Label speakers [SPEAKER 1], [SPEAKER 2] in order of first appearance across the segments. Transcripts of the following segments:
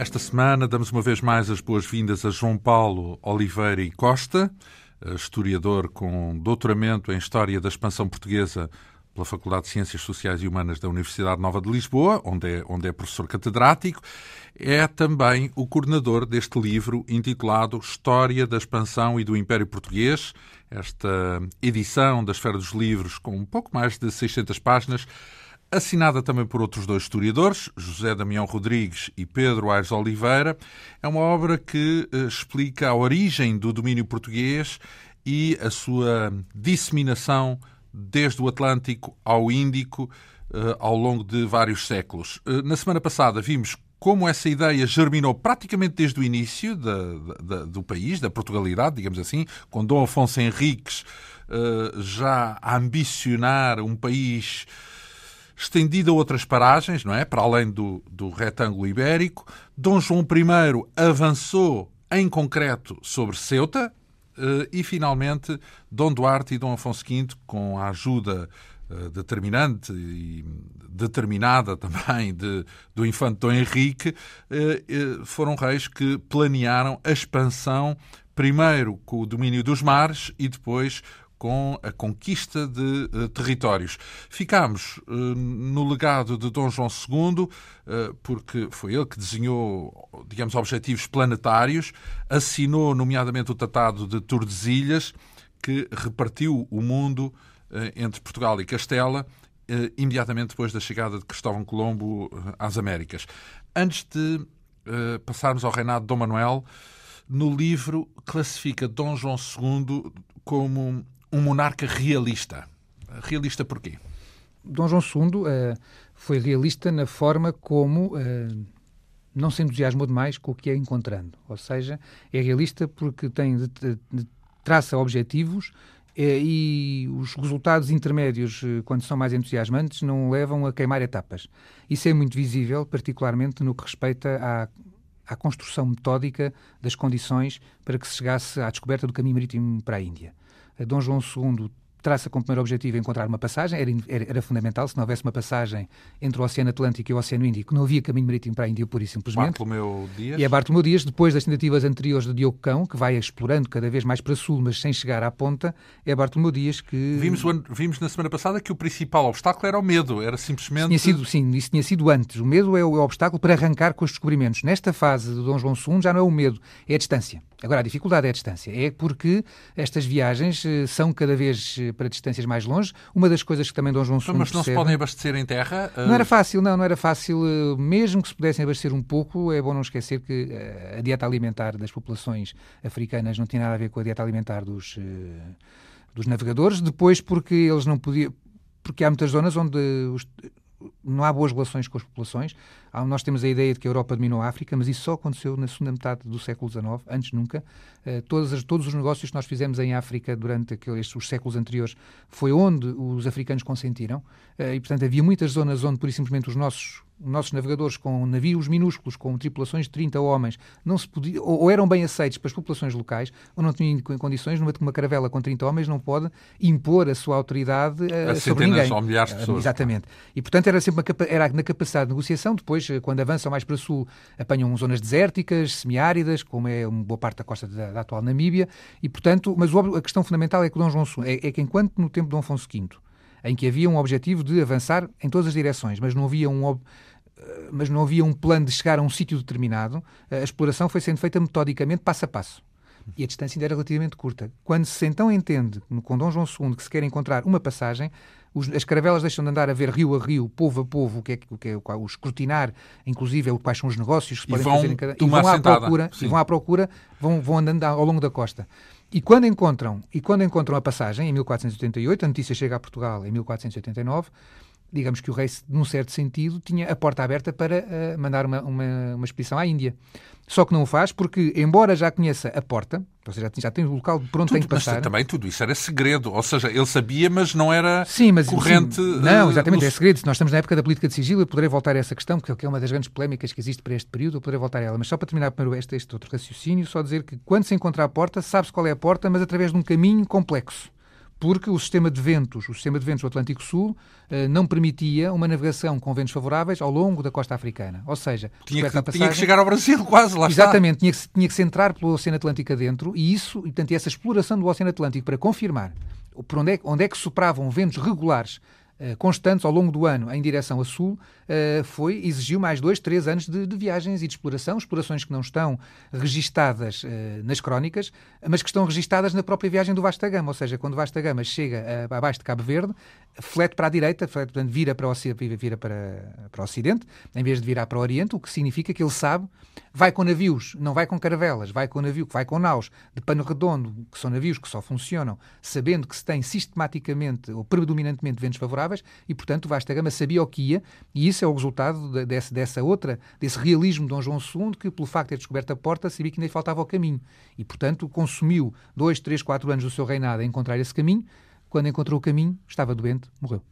[SPEAKER 1] Esta semana damos uma vez mais as boas-vindas a João Paulo Oliveira e Costa, historiador com doutoramento em História da Expansão Portuguesa pela Faculdade de Ciências Sociais e Humanas da Universidade Nova de Lisboa, onde é, onde é professor catedrático. É também o coordenador deste livro intitulado História da Expansão e do Império Português, esta edição da Esfera dos Livros com um pouco mais de 600 páginas assinada também por outros dois historiadores, José Damião Rodrigues e Pedro Aires Oliveira. É uma obra que uh, explica a origem do domínio português e a sua disseminação desde o Atlântico ao Índico uh, ao longo de vários séculos. Uh, na semana passada vimos como essa ideia germinou praticamente desde o início da, da, do país, da Portugalidade, digamos assim, com Dom Afonso Henriques já a ambicionar um país estendida a outras paragens, não é? Para além do, do retângulo ibérico. Dom João I avançou em concreto sobre Ceuta eh, e, finalmente, Dom Duarte e Dom Afonso V, com a ajuda eh, determinante e determinada também de, do infante Dom Henrique, eh, foram reis que planearam a expansão primeiro com o domínio dos mares e depois com a conquista de uh, territórios. Ficámos uh, no legado de Dom João II, uh, porque foi ele que desenhou, digamos, objetivos planetários, assinou, nomeadamente, o Tratado de Tordesilhas, que repartiu o mundo entre Portugal e Castela, imediatamente depois da chegada de Cristóvão Colombo às Américas. Antes de passarmos ao reinado de Dom Manuel, no livro classifica Dom João II como um monarca realista. Realista porquê?
[SPEAKER 2] Dom João II uh, foi realista na forma como uh, não se entusiasmou demais com o que é encontrando. Ou seja, é realista porque tem de, de, traça objetivos eh, e os resultados intermédios, quando são mais entusiasmantes, não levam a queimar etapas. Isso é muito visível, particularmente no que respeita à, à construção metódica das condições para que se chegasse à descoberta do caminho marítimo para a Índia. Dom João II traça como primeiro objetivo encontrar uma passagem, era, era, fundamental, se não houvesse uma passagem entre o Oceano Atlântico e o Oceano Índico, não havia caminho marítimo para a Índia, pura e simplesmente.
[SPEAKER 1] Bartolomeu Dias.
[SPEAKER 2] E é Bartolomeu Dias, depois das tentativas anteriores de Diogo Cão, que vai explorando cada vez mais para sul, mas sem chegar à ponta, é Bartolomeu Dias que...
[SPEAKER 1] Vimos, vimos na semana passada que o principal obstáculo era o medo, era simplesmente...
[SPEAKER 2] Tinha sido, sim, isso tinha sido antes. O medo é o, é o obstáculo para arrancar com os descobrimentos. Nesta fase de Dom João II já não é o medo, é a distância. Agora, a dificuldade é a distância. É porque estas viagens eh, são cada vez eh, para distâncias mais longe. Uma das coisas que também Dom João II
[SPEAKER 1] Mas não se podem abastecer em terra?
[SPEAKER 2] Não era fácil, não, não era fácil. Eh, mesmo que se pudessem abastecer um pouco, é bom não esquecer que a dieta alimentar das populações africanas não tinha nada a ver com a dieta alimentar dos, dos navegadores. Depois, porque eles não podiam... Porque há muitas zonas onde os, não há boas relações com as populações. Nós temos a ideia de que a Europa dominou a África, mas isso só aconteceu na segunda metade do século XIX, antes nunca. As, todos os negócios que nós fizemos em África durante aqueles, os séculos anteriores foi onde os africanos consentiram. Uh, e, portanto, havia muitas zonas onde, por simplesmente, os nossos nossos navegadores com navios minúsculos, com tripulações de 30 homens, não se podia, ou, ou eram bem aceitos para as populações locais, ou não tinham condições, numa uma caravela com 30 homens não pode impor a sua autoridade uh,
[SPEAKER 1] a
[SPEAKER 2] sobre ninguém.
[SPEAKER 1] ou milhares de pessoas.
[SPEAKER 2] Exatamente. E, portanto, era sempre uma, era na capacidade de negociação, depois, eh, quando avançam mais para sul, apanham zonas desérticas, semiáridas, como é uma boa parte da costa da, da atual Namíbia, e, portanto, mas a questão fundamental é que Dom João é, é que enquanto no tempo de Dom Afonso V, em que havia um objetivo de avançar em todas as direções, mas não havia um mas não havia um plano de chegar a um sítio determinado, a exploração foi sendo feita metodicamente, passo a passo. E a distância ainda era relativamente curta. Quando se então entende, com Dom João II, que se quer encontrar uma passagem, os, as caravelas deixam de andar a ver rio a rio, povo a povo, o que é, o que é o escrutinar, inclusive quais são os negócios que se podem fazer em cada... E vão à procura, e vão à procura, vão, vão andando ao longo da costa. E quando encontram, e quando encontram a passagem, em 1488, a notícia chega a Portugal em 1489, digamos que o rei, num certo sentido, tinha a porta aberta para uh, mandar uma, uma, uma, expedição à Índia. Só que não o faz porque, embora já conheça a porta, ou seja, já tem o local por onde
[SPEAKER 1] tudo,
[SPEAKER 2] tem que passar...
[SPEAKER 1] Mas também tudo isso era segredo, ou seja, ele sabia, mas não era sim, mas, corrente... Sim,
[SPEAKER 2] não, eh, exatamente, é segredo. Nós estamos na época da política de sigilo, eu poderei voltar a essa questão, porque é uma das grandes polémicas que existe para este período, eu poderei voltar a ela. Mas só para terminar primeiro este, este outro raciocínio, só dizer que quando se encontra a porta, sabe-se qual é a porta, mas através de um caminho complexo porque o sistema de ventos, o sistema de ventos do Atlântico Sul, eh, não permitia uma navegação com ventos favoráveis ao longo da costa africana. Ou seja,
[SPEAKER 1] tinha que, passagem, tinha que chegar ao Brasil quase, lá
[SPEAKER 2] Exatamente,
[SPEAKER 1] está.
[SPEAKER 2] Tinha que, tinha que se entrar pelo Oceano Atlântico adentro e isso, portanto, essa exploração do Oceano Atlântico para confirmar por onde é, onde é que sopravam ventos regulares constantes ao longo do ano em direção a sul, eh, foi, exigiu mais dois, três anos de, de, viagens e de exploração, explorações que não estão registadas eh, nas crónicas, mas que estão registadas na própria viagem do Vasta Gama, ou seja, quando o Vasta Gama chega abaixo de Cabo Verde, flete para a direita, flete, portanto, vira, para o, vira para, para o Ocidente, em vez de virar para o Oriente, o que significa que ele sabe, vai com navios, não vai com caravelas, vai com navio, vai com naus de pano redondo, que são navios que só funcionam sabendo que se tem sistematicamente ou predominantemente ventos favoráveis e, portanto, o Vasta Gama sabia o que ia e isso é o resultado desse, dessa outra, desse realismo de Dom João II, que pelo facto de ter descoberto a porta, sabia que ainda faltava o caminho. E, portanto, consumiu dois, três, quatro anos do seu reinado a encontrar esse caminho quando encontrou o caminho, estava doente, morreu.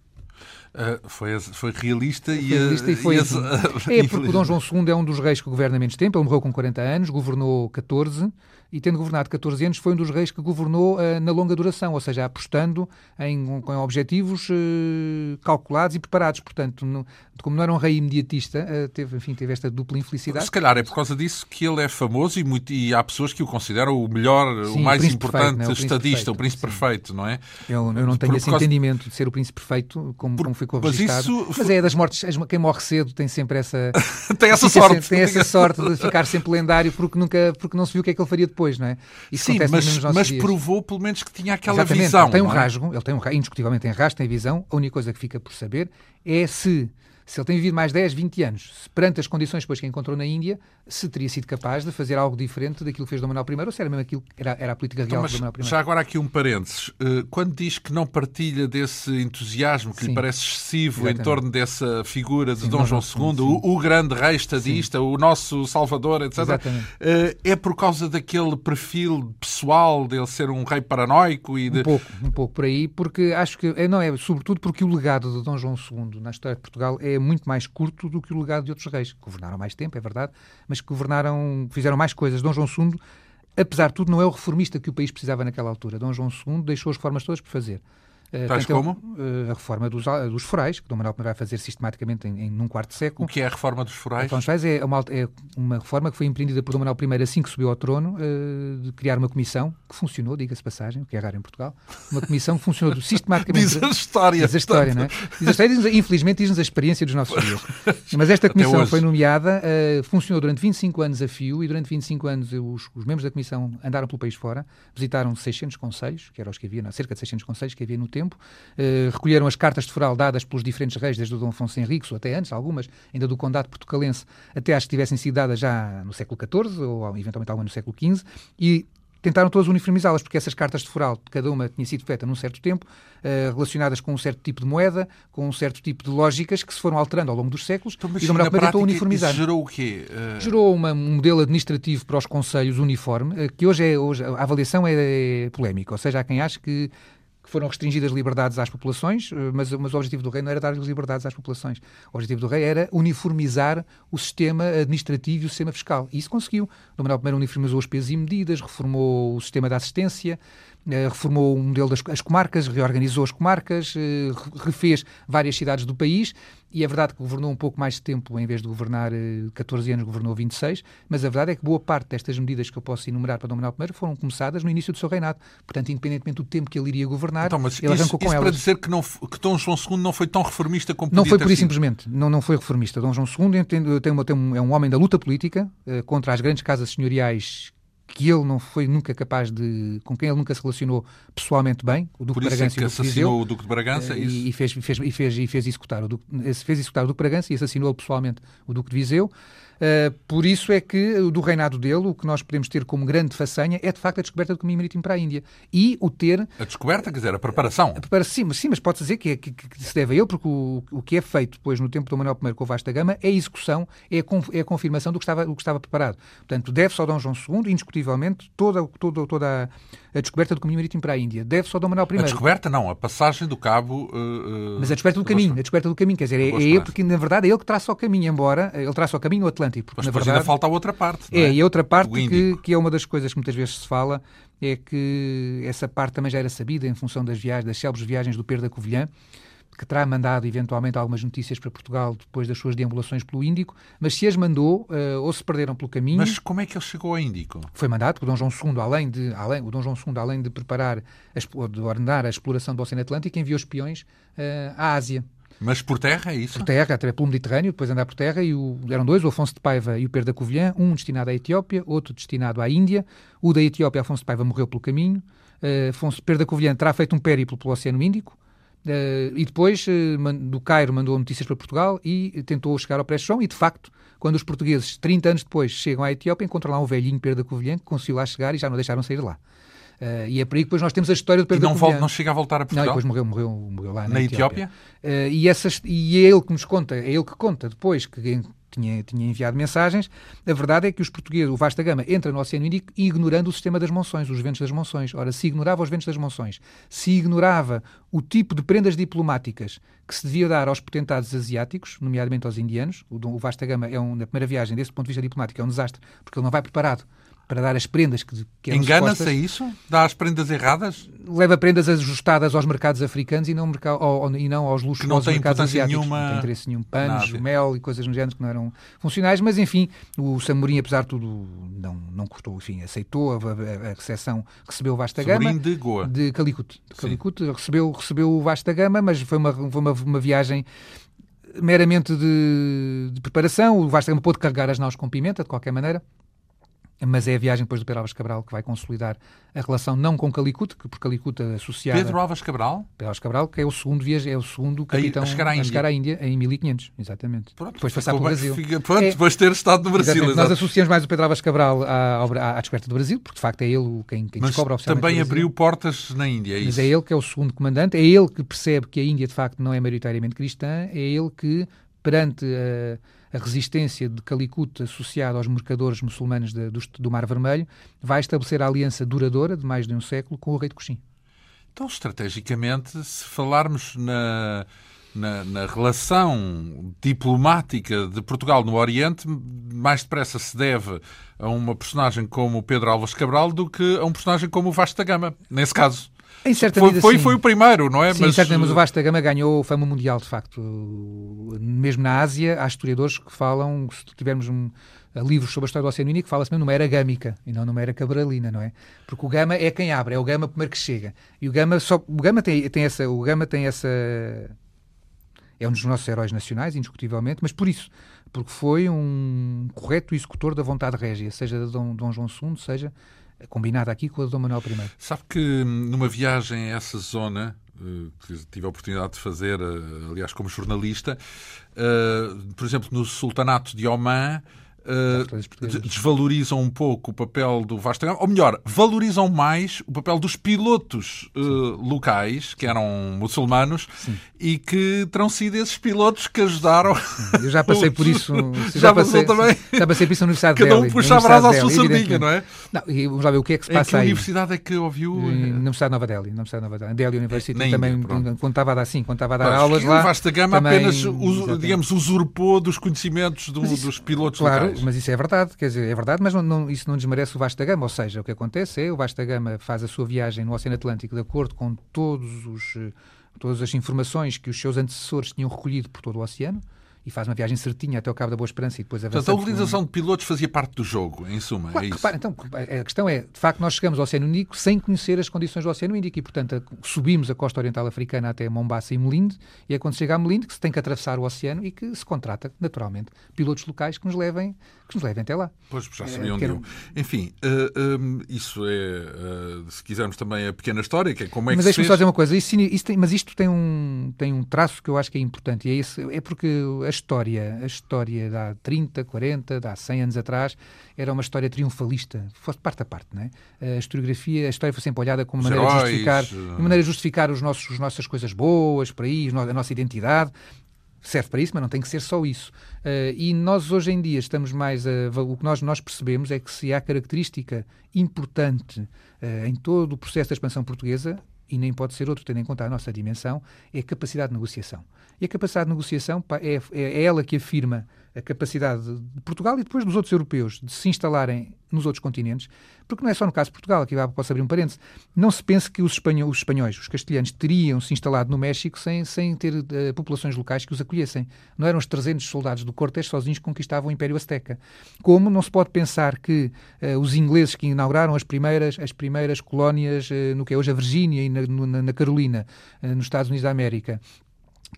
[SPEAKER 1] Uh, foi, foi realista, foi
[SPEAKER 2] e, realista e, foi e assim. É porque o Dom João II é um dos reis que governa menos tempo, ele morreu com 40 anos, governou 14 e tendo governado 14 anos foi um dos reis que governou uh, na longa duração, ou seja, apostando em, em objetivos uh, calculados e preparados. Portanto, no, como não era um rei imediatista, uh, teve, enfim, teve esta dupla infelicidade.
[SPEAKER 1] Se calhar é por causa disso que ele é famoso e, muito, e há pessoas que o consideram o melhor, Sim, o mais o importante perfeito, é? o estadista, o príncipe perfeito, não é?
[SPEAKER 2] Eu, eu não tenho por, esse causa... entendimento de ser o príncipe perfeito, como, por, como ficou. Mas, isso... mas é das mortes, quem morre cedo tem sempre essa...
[SPEAKER 1] tem essa sorte.
[SPEAKER 2] Sempre, tem essa sorte de ficar sempre lendário porque, nunca, porque não se viu o que é que ele faria depois, não é?
[SPEAKER 1] Isso Sim, mas, mas provou pelo menos que tinha aquela
[SPEAKER 2] Exatamente.
[SPEAKER 1] visão.
[SPEAKER 2] Ele tem um
[SPEAKER 1] é?
[SPEAKER 2] rasgo, ele tem um, indiscutivelmente tem rasgo, tem visão. A única coisa que fica por saber é se se ele tem vivido mais 10, 20 anos, perante as condições depois que encontrou na Índia, se teria sido capaz de fazer algo diferente daquilo que fez Dom Manuel I, ou se era mesmo aquilo que era, era a política real então,
[SPEAKER 1] de Dom
[SPEAKER 2] Manuel I.
[SPEAKER 1] Já agora aqui um parênteses. Eh, quando diz que não partilha desse entusiasmo que sim. lhe parece excessivo Exatamente. em torno dessa figura de sim, Dom João II, o, o, grande rei estadista, sim. o nosso salvador, etc., Exatamente. Eh, é por causa daquele perfil pessoal dele ser um rei paranoico e de...
[SPEAKER 2] Um pouco, um pouco por aí, porque acho que, é, não é, sobretudo porque o legado de Dom João II na história de Portugal é muito mais curto curto do que o legado de outros reis, que governaram mais tempo, é verdade, mas que governaram, fizeram mais coisas. Dom João II, apesar de tudo, não é o reformista que o país precisava naquela altura. Dom João II deixou as reformas todas por fazer.
[SPEAKER 1] Uh, Tais como?
[SPEAKER 2] Uh, a reforma dos, dos forais, que Dom Manuel I vai fazer sistematicamente em, em num quarto século.
[SPEAKER 1] O que é a reforma dos forais? A
[SPEAKER 2] reforma dos forais é uma, é uma reforma que foi empreendida por Dom Manuel I assim que subiu ao trono, uh, de criar uma comissão, que funcionou, diga-se passagem, o que é raro em Portugal, uma comissão que funcionou sistematicamente.
[SPEAKER 1] diz a história.
[SPEAKER 2] Diz a história, não é? Diz a história, diz, infelizmente diz-nos a experiência dos nossos dias. Mas esta comissão foi nomeada, funcionou durante 25 anos a fio e durante 25 anos os, os membros da comissão andaram pelo país fora, visitaram 600 conselhos, que eram os que havia, não, cerca de 600 conselhos que havia no tempo, recolheram as cartas de foral dadas pelos diferentes reis, desde o Dom Afonso Henriques, ou até antes, algumas, ainda do Condado Portucalense, até as que tivessem sido dadas já no século XIV, ou eventualmente alguma no século XV, e tentaram todas uniformizá-las, porque essas cartas de foral, cada uma tinha sido feita num certo tempo, uh, relacionadas com um certo tipo de moeda, com um certo tipo de lógicas que se foram alterando ao longo dos séculos,
[SPEAKER 1] então, e Dom Manuel tentou uniformizar. gerou o quê?
[SPEAKER 2] Uh... Gerou uma, um modelo administrativo para os conselhos uniforme, uh, que hoje, é, hoje a avaliação é, é polémica, ou seja, há quem ache que que foram restringidas liberdades às populações, eh, mas, mas o objetivo do rei não era dar liberdades às populações. O objetivo do rei era uniformizar o sistema administrativo e o sistema fiscal. E isso conseguiu. O Manuel I uniformizou os pesos e medidas, reformou o sistema da assistência, reformou o modelo das comarcas, reorganizou as comarcas, eh, refez várias cidades do país e é verdade que governou um pouco mais de tempo, em vez de governar 14 eh, anos, governou 26, mas a verdade é que boa parte destas medidas que eu posso enumerar para Dom Manuel I foram começadas no início do seu reinado. Portanto, independentemente do tempo que ele iria governar,
[SPEAKER 1] então, mas
[SPEAKER 2] ele
[SPEAKER 1] isso,
[SPEAKER 2] arrancou com
[SPEAKER 1] isso
[SPEAKER 2] elas.
[SPEAKER 1] para dizer que, não, que Dom João II não foi tão reformista como
[SPEAKER 2] Não foi
[SPEAKER 1] por
[SPEAKER 2] isso simplesmente, não, não foi reformista. Dom João II tem, tem tem um, é um homem da luta política uh, contra as grandes casas senhoriais que ele não foi nunca capaz de. com quem ele nunca se relacionou pessoalmente bem, o Duque
[SPEAKER 1] Por
[SPEAKER 2] de Bragança.
[SPEAKER 1] É que assassinou o Duque de Bragança,
[SPEAKER 2] é E, fez, fez, e, fez, e fez executar o Duque, fez executar o Duque de Bragança e assassinou pessoalmente o Duque de Viseu. Uh, por isso é que, do reinado dele, o que nós podemos ter como grande façanha é, de facto, a descoberta do caminho marítimo para a Índia. E o ter...
[SPEAKER 1] A descoberta, quer dizer, a preparação.
[SPEAKER 2] A preparação, sim, mas, sim, mas pode dizer que, é, que, que, se deve a ele, porque o, o que é feito depois no tempo do Manuel I com o Vasta Gama é a execução, é a, é a confirmação do que, estava, do que estava preparado. Portanto, deve-se ao Dom João II, indiscutivelmente, toda, toda, toda a a descoberta do caminho marítimo para a Índia. Deve-se ao Dom Manuel I.
[SPEAKER 1] A descoberta não, a passagem do cabo... Uh,
[SPEAKER 2] Mas a descoberta do caminho, a descoberta do caminho, quer dizer, é, é ele, porque na verdade é ele que traça o caminho, embora ele traça o caminho Atlântico.
[SPEAKER 1] Porque, Mas na verdade, ainda falta a outra parte.
[SPEAKER 2] É,
[SPEAKER 1] é,
[SPEAKER 2] e a outra parte que, que é uma das coisas que muitas vezes se fala, é que essa parte também já era sabida em função das viagens, das célebres viagens do Pedro da Covilhã, que terá mandado eventualmente algumas notícias para Portugal depois das suas deambulações pelo Índico, mas se as mandou uh, ou se perderam pelo caminho.
[SPEAKER 1] Mas como é que ele chegou ao Índico?
[SPEAKER 2] Foi mandado, porque o Dom João II, além de, além, o Dom João II, além de preparar, de ordenar a exploração do Oceano Atlântico, enviou espiões uh, à Ásia.
[SPEAKER 1] Mas por terra, é isso?
[SPEAKER 2] Por terra, até pelo Mediterrâneo, depois andar por terra, e o, eram dois, o Afonso de Paiva e o Pedro da Covilhã, um destinado à Etiópia, outro destinado à Índia. O da Etiópia, Afonso de Paiva, morreu pelo caminho. Uh, Afonso Pedro da Covilhã terá feito um périplo pelo Oceano Índico, e depois, uh, do Cairo, mandou notícias para Portugal e tentou chegar ao Pré-Chão. E, de facto, quando os portugueses, 30 anos depois, chegam à Etiópia, encontram lá um velhinho Pedro da Covilhã que conseguiu lá chegar e já não deixaram sair de lá. Uh, e é por aí que depois nós temos a história do Pedro
[SPEAKER 1] e não
[SPEAKER 2] Covilhã.
[SPEAKER 1] não chega a voltar a Portugal?
[SPEAKER 2] Não, depois morreu, morreu, morreu lá na,
[SPEAKER 1] na Etiópia.
[SPEAKER 2] Etiópia. e, essas, e é ele que nos conta, é ele que conta depois que tinha, tinha enviado mensagens, a verdade é que os portugueses, o Vasta Gama, entra no Oceano Índico ignorando o sistema das monções, os ventos das monções. Ora, se ignorava os ventos das monções, se ignorava o tipo de prendas diplomáticas que se devia dar aos potentados asiáticos, nomeadamente aos indianos, o, o Vasta Gama é um, na primeira viagem, desse ponto de vista diplomático, é um desastre, porque ele não vai preparado para dar as prendas que, que
[SPEAKER 1] Engana-se a isso? Dá as prendas erradas?
[SPEAKER 2] Leva prendas ajustadas aos mercados africanos e não, ao, e não aos luxuosos mercados asiáticos.
[SPEAKER 1] Nenhuma...
[SPEAKER 2] Não tem interesse nenhum. Panos, mel e coisas no género que não eram funcionais, mas enfim, o Samorim, apesar de tudo, não, não cortou, enfim, aceitou a, a, a recepção, recebeu o Vasta Gama.
[SPEAKER 1] Samorim de Goa.
[SPEAKER 2] De Calicut. De Calicut recebeu, recebeu o Vasta Gama, mas foi uma, foi uma, uma viagem meramente de, de preparação. O Vasta Gama pôde carregar as naus com pimenta, de qualquer maneira mas é a viagem depois do Pedro Alves Cabral que vai consolidar a relação não com Calicut, que por Calicut associada...
[SPEAKER 1] Pedro Alves Cabral?
[SPEAKER 2] Pedro Alves Cabral, que é o segundo viagem, é o segundo capitão
[SPEAKER 1] a, chegar à Índia,
[SPEAKER 2] chegar à Índia em 1500, exatamente.
[SPEAKER 1] Pronto,
[SPEAKER 2] depois passar pelo Brasil.
[SPEAKER 1] Fica, pronto, é, depois ter estado no Brasil.
[SPEAKER 2] Exatamente. Nós associamos mais o Pedro Alves Cabral à, à, à, descoberta do Brasil, porque de facto é ele quem, quem
[SPEAKER 1] mas
[SPEAKER 2] descobre oficialmente
[SPEAKER 1] também abriu portas na Índia, é
[SPEAKER 2] Mas
[SPEAKER 1] isso?
[SPEAKER 2] é ele que é o segundo comandante, é ele que percebe que a Índia de facto não é maioritariamente cristã, é ele que perante a a resistência de Calicut associada aos mercadores muçulmanos de, do, do, Mar Vermelho, vai estabelecer a aliança duradoura de mais de um século com o rei de Coxim.
[SPEAKER 1] Então, estrategicamente, se falarmos na, na, na, relação diplomática de Portugal no Oriente, mais depressa se deve a uma personagem como Pedro Álvares Cabral do que a um personagem como o Vasta Gama, nesse caso.
[SPEAKER 2] Em certa
[SPEAKER 1] foi,
[SPEAKER 2] medida,
[SPEAKER 1] foi, foi o primeiro, não é?
[SPEAKER 2] Sim, mas... Certa, mas o Vasta Gama ganhou fama mundial, de facto. Mesmo na Ásia, há historiadores que falam, se tivermos um, livros sobre a história do Oceano Índico, fala-se mesmo numa era gâmica e não numa era cabralina, não é? Porque o Gama é quem abre, é o Gama primeiro que chega. E o Gama, só, o Gama tem, tem essa... O Gama tem essa é um dos nossos heróis nacionais, indiscutivelmente, mas por isso, porque foi um correto executor da vontade régia, seja de Dom, Dom João II, seja combinada aqui com a Dom Manuel I.
[SPEAKER 1] Sabe que numa viagem a essa zona, eh, que tive a oportunidade de fazer, eh, aliás, como jornalista, eh, por exemplo, no Sultanato de Oman, uh, desvalorizam um pouco o papel do Vasco Gama, ou melhor, valorizam mais o papel dos pilotos uh, locais, que eram muçulmanos, Sim. e que terão sido esses pilotos que ajudaram.
[SPEAKER 2] Eu já passei por isso.
[SPEAKER 1] já, já passei,
[SPEAKER 2] também. Já passei por isso na Universidade de
[SPEAKER 1] Cada um puxa a brasa à sua sardinha, não é?
[SPEAKER 2] Não, e vamos lá ver o que é que se passa
[SPEAKER 1] em que
[SPEAKER 2] aí.
[SPEAKER 1] universidade é que ouviu?
[SPEAKER 2] Na Universidade de Nova Delhi. Na Universidade de Nova Delhi. Delhi University
[SPEAKER 1] na
[SPEAKER 2] também,
[SPEAKER 1] Índia,
[SPEAKER 2] quando estava a dar, sim, quando estava a dar aulas lá.
[SPEAKER 1] O Vasta Gama
[SPEAKER 2] também,
[SPEAKER 1] apenas, digamos, usurpou dos conhecimentos do, isso, dos pilotos
[SPEAKER 2] claro,
[SPEAKER 1] locais.
[SPEAKER 2] Mas isso é verdade quer dizer, é verdade, mas não, não, isso não desmerece o Vasta Gama. Ou seja, o que acontece é o Vasta Gama faz a sua viagem no Oceano Atlântico de acordo com todos os, eh, todas as informações que os seus antecessores tinham recolhido por todo o oceano e faz uma viagem certinha até ao Cabo da Boa Esperança e depois avança.
[SPEAKER 1] Portanto, a utilização de pilotos fazia parte do jogo, em suma.
[SPEAKER 2] Claro,
[SPEAKER 1] é
[SPEAKER 2] repara, então, a questão é, de facto, nós chegamos ao Oceano Índico sem conhecer as condições do Oceano Índico e, portanto, subimos a costa oriental africana até Mombasa e Melinde e é quando chega a Melinde que se tem que atravessar o oceano e que se contrata, naturalmente, pilotos locais que nos levem, que nos levem até lá.
[SPEAKER 1] Pois, já sabiam é, quero... Enfim, uh, um, isso é, uh, se quisermos também a pequena história, que é como é
[SPEAKER 2] mas
[SPEAKER 1] que
[SPEAKER 2] se deixa-me só dizer uma coisa, isso, isso tem, mas isto tem um, tem um traço que eu acho que é importante e é, esse, é porque a história, a história de há 30, 40, de há 100 anos atrás, era uma história triunfalista, fosse parte a parte, não é? A historiografia, a história foi sempre olhada como maneira
[SPEAKER 1] heróis,
[SPEAKER 2] de justificar, de maneira de justificar os nossos, as nossas coisas boas, por aí, a nossa identidade. Serve para isso, mas não tem que ser só isso. Uh, e nós hoje em dia estamos mais a. O que nós, nós percebemos é que se há característica importante uh, em todo o processo da expansão portuguesa, e nem pode ser outro, tendo em conta a nossa dimensão, é a capacidade de negociação. E a capacidade de negociação é, é ela que afirma a capacidade de Portugal e depois dos outros europeus de se instalarem nos outros continentes, porque não é só no caso de Portugal, aqui posso abrir um parênteses, não se pense que os espanhóis, os, espanhóis, os castelhanos teriam se instalado no México sem, sem ter uh, populações locais que os acolhessem. Não eram os 300 soldados do Cortés sozinhos que conquistavam o Império Azteca. Como não se pode pensar que uh, os ingleses que inauguraram as primeiras, as primeiras colónias uh, no que é hoje a Virgínia e na, na, na Carolina, nos Estados Unidos da América,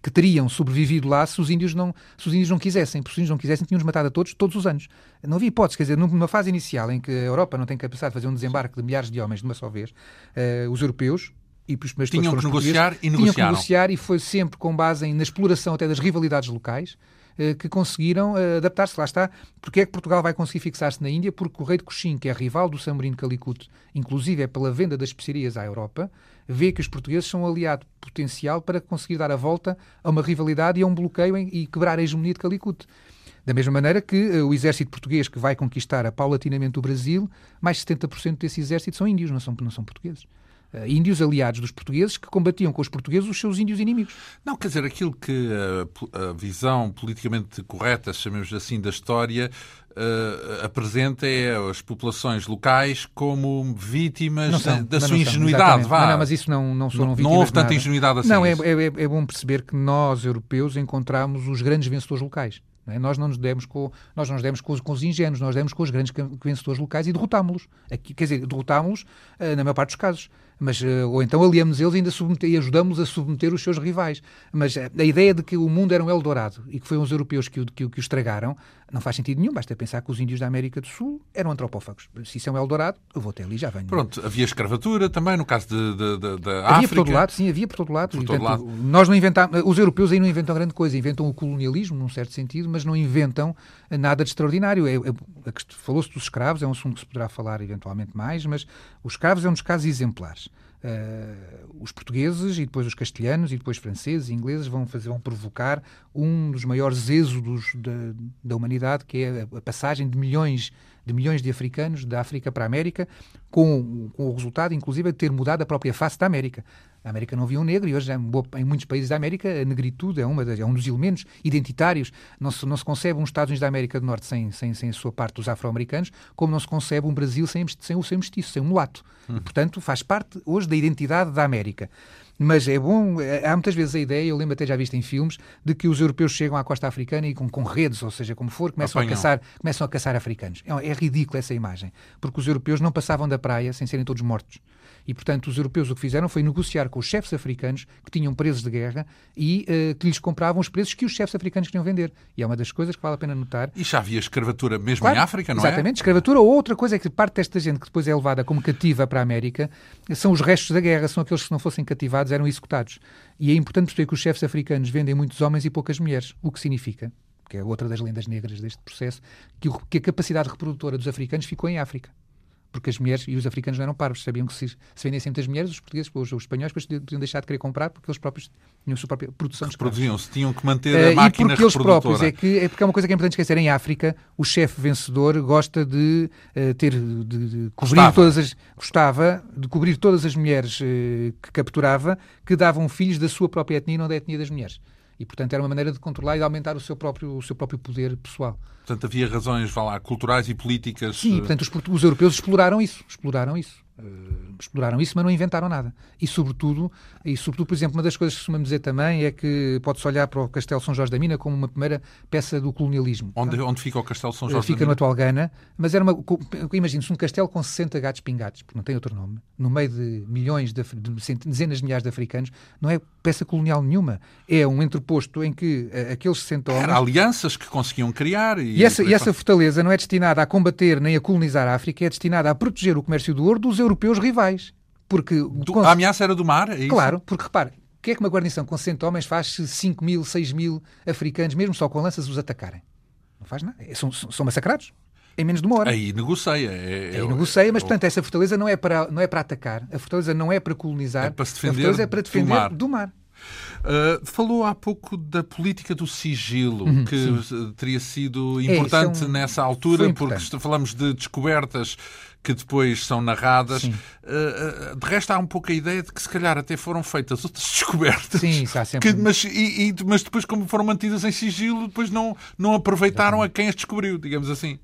[SPEAKER 2] que teriam sobrevivido lá se os índios não, se os índios não quisessem. Se os índios não quisessem, tinham-nos matado a todos, todos os anos. Não havia hipótese, quer dizer, numa fase inicial em que a Europa não tem capacidade de fazer um desembarque de milhares de homens de uma só vez, uh, os europeus,
[SPEAKER 1] e os primeiros tinham que negociar e negociaram. Tinham que
[SPEAKER 2] negociar e foi sempre com base em, na exploração até das rivalidades locais, que conseguiram uh, adaptar-se. Lá está. Porque é que Portugal vai conseguir fixar-se na Índia? Porque o rei de Coxim, que é rival do Samorim Calicut, inclusive é pela venda das especiarias à Europa, vê que os portugueses são um aliado potencial para conseguir dar a volta a uma rivalidade e a um bloqueio em, e quebrar a hegemonia de Calicut. Da mesma maneira que uh, o exército português que vai conquistar paulatinamente o Brasil, mais de 70% desse exército são índios, não são, não são portugueses. Uh, índios aliados dos portugueses que combatiam com os portugueses os seus índios inimigos.
[SPEAKER 1] Não, quer dizer, aquilo que a, a visão politicamente correta, chamemos assim, da história uh, apresenta é as populações locais como vítimas são, da sua ingenuidade.
[SPEAKER 2] Não, não, mas isso não, não foram
[SPEAKER 1] não,
[SPEAKER 2] vítimas.
[SPEAKER 1] Não houve tanta ingenuidade assim.
[SPEAKER 2] Não, é, é, é, bom perceber que nós, europeus, encontramos os grandes vencedores locais. Não é? Nós não nos demos, com, nós não nos demos com, os, com os ingênuos, nós demos com os grandes vencedores locais e derrotámos-los. Quer dizer, derrotámos-los uh, na maior parte dos casos mas, eh, ou então aliamos eles ainda submeter, e ajudamos a submeter os seus rivais. Mas eh, a ideia de que o mundo era um Eldorado e que foi os europeus que o, que, que o estragaram, não faz sentido nenhum. Basta pensar que os índios da América do Sul eram antropófagos. Se isso é um Eldorado, eu vou até ali já venho.
[SPEAKER 1] Pronto, havia escravatura também, no caso de, de
[SPEAKER 2] Havia por todo lado, sim, havia por todo lado. Por todo lado. Nós não inventámos, os europeus aí não inventam grande coisa, inventam o colonialismo, num certo sentido, mas não inventam nada de extraordinário. É, é, Falou-se dos escravos, é um assunto que se poderá falar eventualmente mais, mas os escravos é um dos casos exemplares. Uh, os portugueses e depois os castelhanos e depois franceses e ingleses vão fazer vão provocar um dos maiores êxodos da, da humanidade que é a, a passagem de milhões de milhões de africanos da África para a América com, com o resultado inclusive de ter mudado a própria face da América a América não via um negro e hoje, em muitos países da América, a negritude é, uma das, é um dos elementos identitários. Não se, não se concebe um Estados Unidos da América do Norte sem, sem, sem a sua parte dos afro-americanos, como não se concebe um Brasil sem, sem o seu mestiço, sem um mulato. Hum. E, portanto, faz parte hoje da identidade da América. Mas é bom, é, há muitas vezes a ideia, eu lembro até já visto em filmes, de que os europeus chegam à costa africana e com, com redes, ou seja, como for, começam a, caçar, começam a caçar africanos. É, é ridículo essa imagem, porque os europeus não passavam da praia sem serem todos mortos. E, portanto, os europeus o que fizeram foi negociar com os chefes africanos que tinham presos de guerra e uh, que lhes compravam os preços que os chefes africanos queriam vender. E é uma das coisas que vale a pena notar.
[SPEAKER 1] E já havia escravatura mesmo claro, em África, não
[SPEAKER 2] exatamente, é? Exatamente, escravatura. Ou outra coisa é que parte desta gente que depois é levada como cativa para a América são os restos da guerra, são aqueles que se não fossem cativados eram executados. E é importante perceber que os chefes africanos vendem muitos homens e poucas mulheres. O que significa? que é outra das lendas negras deste processo, que a capacidade reprodutora dos africanos ficou em África porque as mulheres e os africanos não eram parvos, sabiam que se, se vendessem muitas mulheres, os portugueses, os, os espanhóis, depois podiam deixar de querer comprar porque eles próprios tinham a sua própria produção de
[SPEAKER 1] Reproduziam-se, tinham que manter a uh, máquina
[SPEAKER 2] E porque eles próprios, é, que, é porque é uma coisa que é importante esquecer, em África, o chefe vencedor gosta de uh, ter, de, de cobrir gostava. todas as, gostava de cobrir todas as mulheres uh, que capturava, que davam filhos da sua própria etnia e não da etnia das mulheres. E, portanto, era uma maneira de controlar e de aumentar o seu próprio, o seu próprio poder pessoal.
[SPEAKER 1] Portanto, havia razões, vá lá, culturais e políticas.
[SPEAKER 2] Sim, eh, portanto, os, os europeus exploraram isso. Exploraram isso. Uh, exploraram isso, mas não inventaram nada. E sobretudo, e sobretudo, por exemplo, uma das coisas que costumamos dizer também é que pode-se olhar para o Castelo São Jorge da Mina como uma primeira peça do colonialismo.
[SPEAKER 1] Onde, onde fica o Castelo São Jorge
[SPEAKER 2] fica
[SPEAKER 1] da Mina?
[SPEAKER 2] Fica no atual Gana, mas era uma. Imagine-se um castelo com 60 gatos pingados, porque não tem outro nome, no meio de milhões, de, de dezenas de milhares de africanos, não é peça colonial nenhuma. É um entreposto em que uh, aqueles 60 homens.
[SPEAKER 1] Era alianças que conseguiam criar.
[SPEAKER 2] E, e essa, e essa fortaleza não é destinada a combater nem a colonizar a África, é destinada a proteger o comércio do ouro dos europeus rivais. Porque
[SPEAKER 1] do, a ameaça era do mar? É
[SPEAKER 2] claro, porque repare, o que é que uma guarnição com 100 homens faz se 5 mil, 6 mil africanos, mesmo só com lanças, os atacarem? Não faz nada. É, são, são massacrados em menos de uma hora.
[SPEAKER 1] Aí negocia. É,
[SPEAKER 2] é, Aí negocia, mas, portanto, essa fortaleza não é, para, não é para atacar, a fortaleza não é para colonizar, é
[SPEAKER 1] para se defender,
[SPEAKER 2] a fortaleza é para defender do mar. Do mar.
[SPEAKER 1] Uh, falou há pouco da política do sigilo, uhum, que sim. teria sido importante é, é um... nessa altura, porque falamos de descobertas que depois são narradas. Uh, de resto, há um pouco a ideia de que se calhar até foram feitas outras descobertas.
[SPEAKER 2] Sim, sempre.
[SPEAKER 1] Que, mas, e, e, mas depois, como foram mantidas em sigilo, depois não, não aproveitaram Exatamente. a quem as descobriu, digamos assim.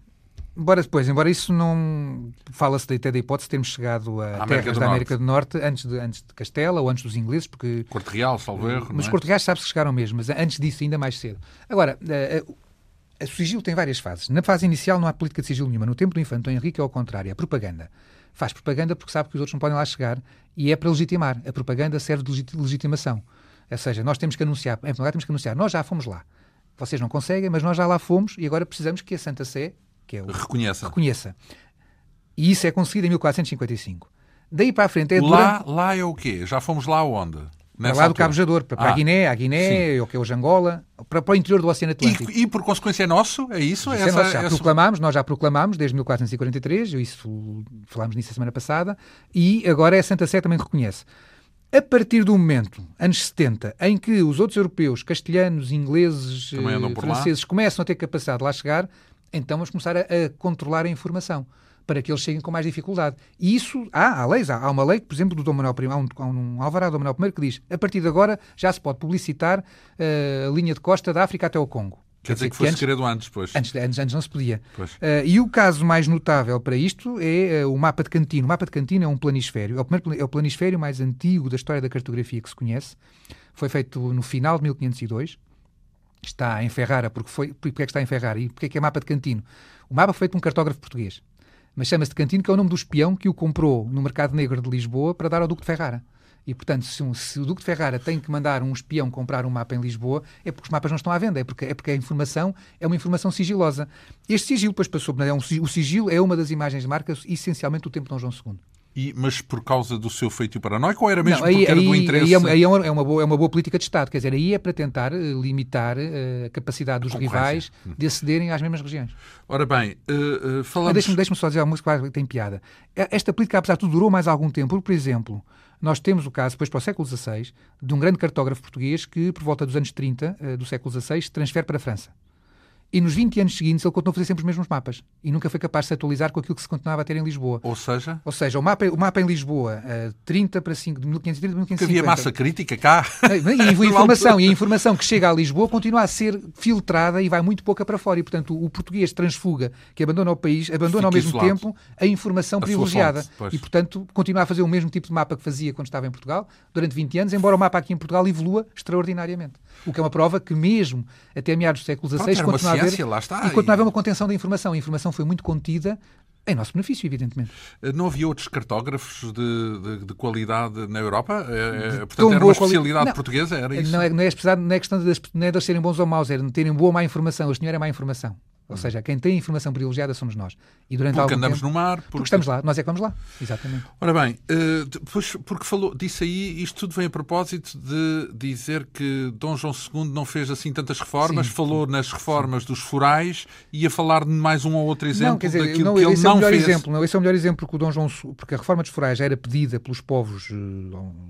[SPEAKER 2] Embora, depois, embora isso não. Fala-se até da hipótese de termos chegado a, a terras da América do Norte antes de, antes de Castela ou antes dos ingleses, porque.
[SPEAKER 1] Corte Real, salvo erro.
[SPEAKER 2] Mas
[SPEAKER 1] é?
[SPEAKER 2] Corte Real sabe-se que chegaram mesmo, mas antes disso, ainda mais cedo. Agora, a, a, sigilo tem várias fases. Na fase inicial não há política de sigilo nenhuma. No tempo do Infante Henrique é ao contrário, é propaganda. Faz propaganda porque sabe que os outros não podem lá chegar e é para legitimar. A propaganda serve de legitimação. Ou seja, nós temos que anunciar, em primeiro lugar, temos que anunciar, nós já fomos lá. Vocês não conseguem, mas nós já lá fomos e agora precisamos que a Santa Sé que é o,
[SPEAKER 1] reconheça.
[SPEAKER 2] reconheça. E isso é conseguido em 1455. Daí para a frente é
[SPEAKER 1] lá, durante... lá é o quê? Já fomos lá onde?
[SPEAKER 2] Para lá do Cabo Jador, para, para ah, a Guiné, a Guiné, o que é hoje Angola, para, para o interior do Oceano Atlântico.
[SPEAKER 1] E, e por consequência é nosso? É isso?
[SPEAKER 2] é nós já essa... proclamámos, nós já proclamámos desde 1443, isso falámos nisso a semana passada, e agora é a Santa Sé também reconhece. A partir do momento, anos 70, em que os outros europeus, castelhanos, ingleses, franceses, começam a ter capacidade de lá chegar, então vamos começar a, a, controlar a informação para que eles cheguem com mais dificuldade. E isso, há, há leis, há, há uma lei, por exemplo, do Dom Manuel I, há um, há um alvará do Dom Manuel I que diz, a partir de agora já se pode publicitar uh, a linha de costa da África até ao Congo.
[SPEAKER 1] Quer dizer que foi antes, segredo antes, pois.
[SPEAKER 2] Antes, antes, antes não se podia. Uh, e o caso mais notável para isto é uh, o mapa de Cantino. O mapa de Cantino é um planisfério. É o, primeiro, é o planisfério mais antigo da história da cartografia que se conhece. Foi feito no final de 1502 está em Ferrara, porque foi, porque é que está em Ferrara e porque é que é mapa de Cantino? O mapa foi feito por um cartógrafo português, mas chama-se de Cantino, que é o nome do espião que o comprou no mercado negro de Lisboa para dar ao Duque de Ferrara. E, portanto, se, um, se, o Duque de Ferrara tem que mandar um espião comprar um mapa em Lisboa, é porque os mapas não estão à venda, é porque, é porque a informação é uma informação sigilosa. Este sigilo depois passou, é um, o sigilo é uma das imagens de marca, essencialmente do tempo de Dom João II.
[SPEAKER 1] E, mas por causa do seu feitio paranoico ou era mesmo não, aí, porque era do interesse?
[SPEAKER 2] Aí, é, aí é, uma, é, uma boa, é uma boa política de Estado, quer dizer, aí é para tentar eh, limitar uh, a capacidade dos rivais hum. de acederem às mesmas regiões.
[SPEAKER 1] Ora bem, uh, uh, falamos...
[SPEAKER 2] Deixa-me deixa só dizer uma coisa que tem piada. Esta política, apesar de tudo, durou mais algum tempo. Por exemplo, nós temos o caso, depois para o século XVI, de um grande cartógrafo português que, por volta dos anos 30 do século XVI, se transfere para a França. E nos 20 anos seguintes ele continuou a fazer sempre os mesmos mapas. E nunca foi capaz de se atualizar com aquilo que se continuava a ter em Lisboa.
[SPEAKER 1] Ou seja?
[SPEAKER 2] Ou seja, o mapa, o mapa em Lisboa, uh, 30 para 5, de 1530 a 1550.
[SPEAKER 1] havia massa crítica cá.
[SPEAKER 2] E a, informação, e a informação que chega a Lisboa continua a ser filtrada e vai muito pouca para fora. E, portanto, o, português transfuga, que abandona o país, abandona Fica ao mesmo isolado. tempo a informação a privilegiada. Fonte, e, portanto, continua a fazer o mesmo tipo de mapa que fazia quando estava em Portugal, durante 20 anos, embora o mapa aqui em Portugal evolua extraordinariamente. O que é uma prova que, mesmo até meados do século XVI, continua a haver.
[SPEAKER 1] Lá está,
[SPEAKER 2] continua a haver uma contenção da informação. A informação foi muito contida em nosso benefício, evidentemente.
[SPEAKER 1] Eh, não havia outros cartógrafos de, de, de qualidade na Europa? É, é, portanto, era uma especialidade portuguesa? Era isso?
[SPEAKER 2] Não é, não é, não é questão de, não é de serem bons ou maus, é de terem boa ou má informação. Eles tinham era má informação. Ou seja, quem tem informação privilegiada somos nós.
[SPEAKER 1] E durante porque andamos
[SPEAKER 2] tempo,
[SPEAKER 1] no mar. Porque...
[SPEAKER 2] porque... estamos lá, nós é que vamos lá. Exatamente.
[SPEAKER 1] Ora bem, depois, porque falou, disse aí, isto tudo vem a propósito de dizer que Dom João II não fez assim tantas reformas, sim, falou sim, nas reformas sim. dos forais, ia falar de mais um ou outro exemplo não, quer dizer, daquilo não, que ele não é o melhor
[SPEAKER 2] fez. Exemplo, não, esse é o melhor exemplo porque o Dom João porque a reforma dos forais já era pedida pelos povos uh,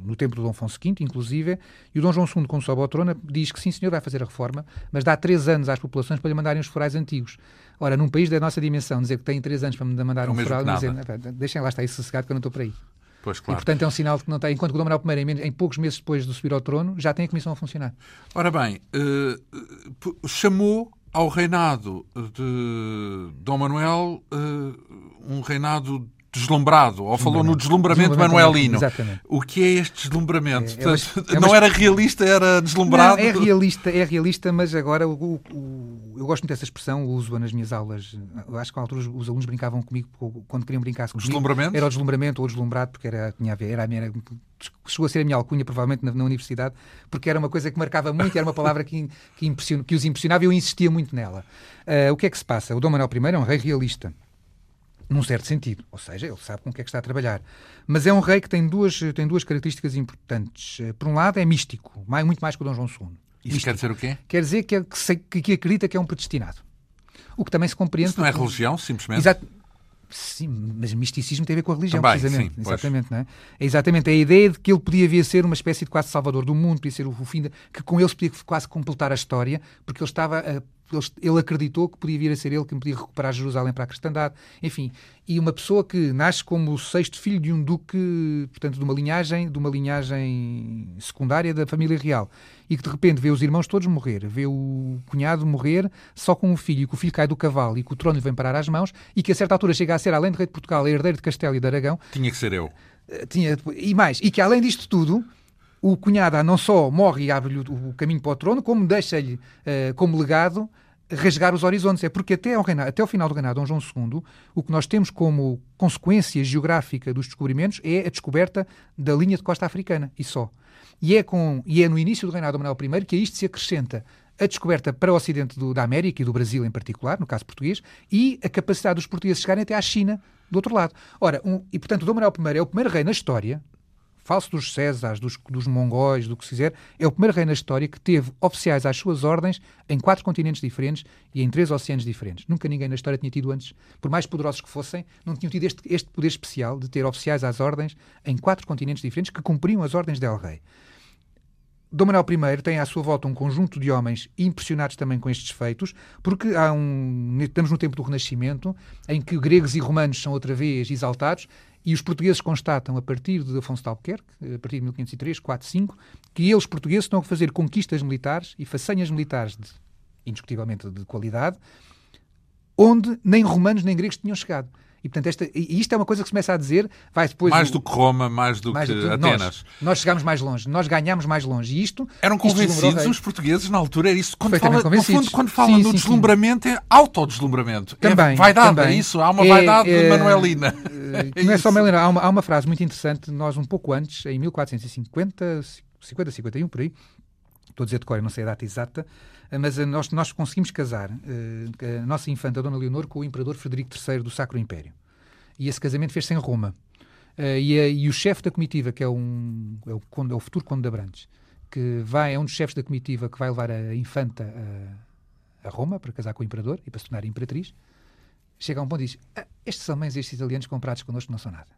[SPEAKER 2] no tempo do Dom Afonso V, inclusive, e o Dom João II, quando sobe ao trono, diz que sim, senhor, vai fazer a reforma, mas dá três anos às populações para lhe mandarem os forais antigos. Ora, num país da nossa dimensão, dizer que tem três anos para me mandar é um fural, dizer, deixem lá estar isso sossegado que eu não estou por aí.
[SPEAKER 1] Pois, claro.
[SPEAKER 2] E, portanto, é um sinal de que não está. Enquanto o Dom Manuel I, em, em, poucos meses depois de subir ao trono, já tem a comissão a funcionar.
[SPEAKER 1] Ora bem, uh, chamou ao reinado de Dom Manuel uh, um reinado deslumbrado, ou falou no deslumbramento, manuelino. Exatamente. O que é este deslumbramento? É, é Portanto, é uma... não era realista, era deslumbrado?
[SPEAKER 2] Não, é realista, é realista, mas agora o, o, eu gosto muito dessa expressão, uso-a nas minhas aulas. Eu acho que à altura os, os, alunos brincavam comigo quando queriam brincar comigo.
[SPEAKER 1] Deslumbramento?
[SPEAKER 2] Era o deslumbramento ou deslumbrado, porque era, tinha a ver, era a minha, era, chegou a ser a minha alcunha, provavelmente, na, na, universidade, porque era uma coisa que marcava muito, era uma palavra que, que, que os impressionava e eu insistia muito nela. Uh, o que é que se passa? O Dom Manuel I é um rei realista num certo sentido. Ou seja, ele sabe com o que é que está a trabalhar. Mas é um rei que tem duas, tem duas características importantes. Eh, por um lado, é místico, muito mais que o Dom João II.
[SPEAKER 1] Isso místico. quer dizer o quê?
[SPEAKER 2] Quer dizer que, é, que, que acredita que é um predestinado. O que também se compreende...
[SPEAKER 1] Isso não é religião, simplesmente?
[SPEAKER 2] Exato. Sim, mas misticismo tem a ver com a religião,
[SPEAKER 1] Também,
[SPEAKER 2] precisamente.
[SPEAKER 1] sim,
[SPEAKER 2] exatamente, não é? é exatamente a ideia de que ele podia vir a ser uma espécie de quase salvador do mundo, podia ser o fim, de, que com ele se podia quase completar a história, porque ele estava a ele acreditou que podia vir a ser ele quem podia recuperar Jerusalém para a cristandade. Enfim, e uma pessoa que nasce como o sexto filho de um duque, portanto, de uma linhagem, de uma linhagem secundária da família real, e que de repente vê os irmãos todos morrer, vê o cunhado morrer só com um filho, e que o filho cai do cavalo e que o trono lhe vem parar às mãos, e que a certa altura chega a ser, além de rei de Portugal, herdeiro de Castelo e de Aragão.
[SPEAKER 1] Tinha que ser eu.
[SPEAKER 2] Eh, tinha, e mais, e que além disto tudo, o cunhado não só morre e abre-lhe o, caminho para o trono, como deixa-lhe uh, como legado rasgar os horizontes. É porque até ao, reinado, até ao final do reinado Dom João II, o que nós temos como consequência geográfica dos descobrimentos é a descoberta da linha de costa africana, e só. E é, com, e é no início do reinado de Manuel I que a isto se acrescenta a descoberta para o ocidente do, da América e do Brasil em particular, no caso português, e a capacidade dos portugueses chegarem até à China do outro lado. Ora, um, e portanto, Dom Manuel I é o primeiro rei na história, falso dos Césares, dos, dos mongóis, do que se quiser, é o primeiro rei na história que teve oficiais às suas ordens em quatro continentes diferentes e em três oceanos diferentes. Nunca ninguém na história tinha tido antes, por mais poderosos que fossem, não tinham tido este, este poder especial de ter oficiais às ordens em quatro continentes diferentes que cumpriam as ordens del rei. Dom Manuel I tem à sua volta um conjunto de homens impressionados também com estes feitos, porque há um, estamos no tempo do Renascimento, em que gregos e romanos são outra vez exaltados, e os portugueses constatam, a partir de Afonso de Albuquerque, a partir de 1503, 4, 5, que eles, portugueses, estão a fazer conquistas militares e façanhas militares, de, indiscutivelmente de qualidade, onde nem romanos nem gregos tinham chegado. E, portanto, esta, e isto é uma coisa que se começa a dizer, vai depois...
[SPEAKER 1] Mais o, do que Roma, mais do mais que, do Atenas.
[SPEAKER 2] Nós, nós chegámos mais longe, nós ganhámos mais longe. E isto...
[SPEAKER 1] Eram convencidos
[SPEAKER 2] isto
[SPEAKER 1] os portugueses na altura, era isso. Quando fala, no fundo, quando falam do deslumbramento, sim. é autodeslumbramento. É também, é vaidade, também. é isso. Há uma é, vaidade é, Manuelina.
[SPEAKER 2] É, não é só Manuelina. Há uma, há uma frase muito interessante, nós um pouco antes, em 1450, 50, 51, por aí, estou a dizer de cor, não sei a data exata, mas eh, nós, nós conseguimos casar uh, a nossa infanta, a Dona Leonor, com o imperador Frederico III do Sacro Império. E esse casamento fez-se em Roma. E, a, e, o chefe da comitiva, que é, um, é, o, é o futuro Conde de Abrantes, que vai, é um dos chefes da comitiva que vai levar a infanta a, a Roma para casar com o imperador e para se tornar imperatriz, chega a um ponto e diz: ah, estes alemães, estes italianos comprados connosco não são nada.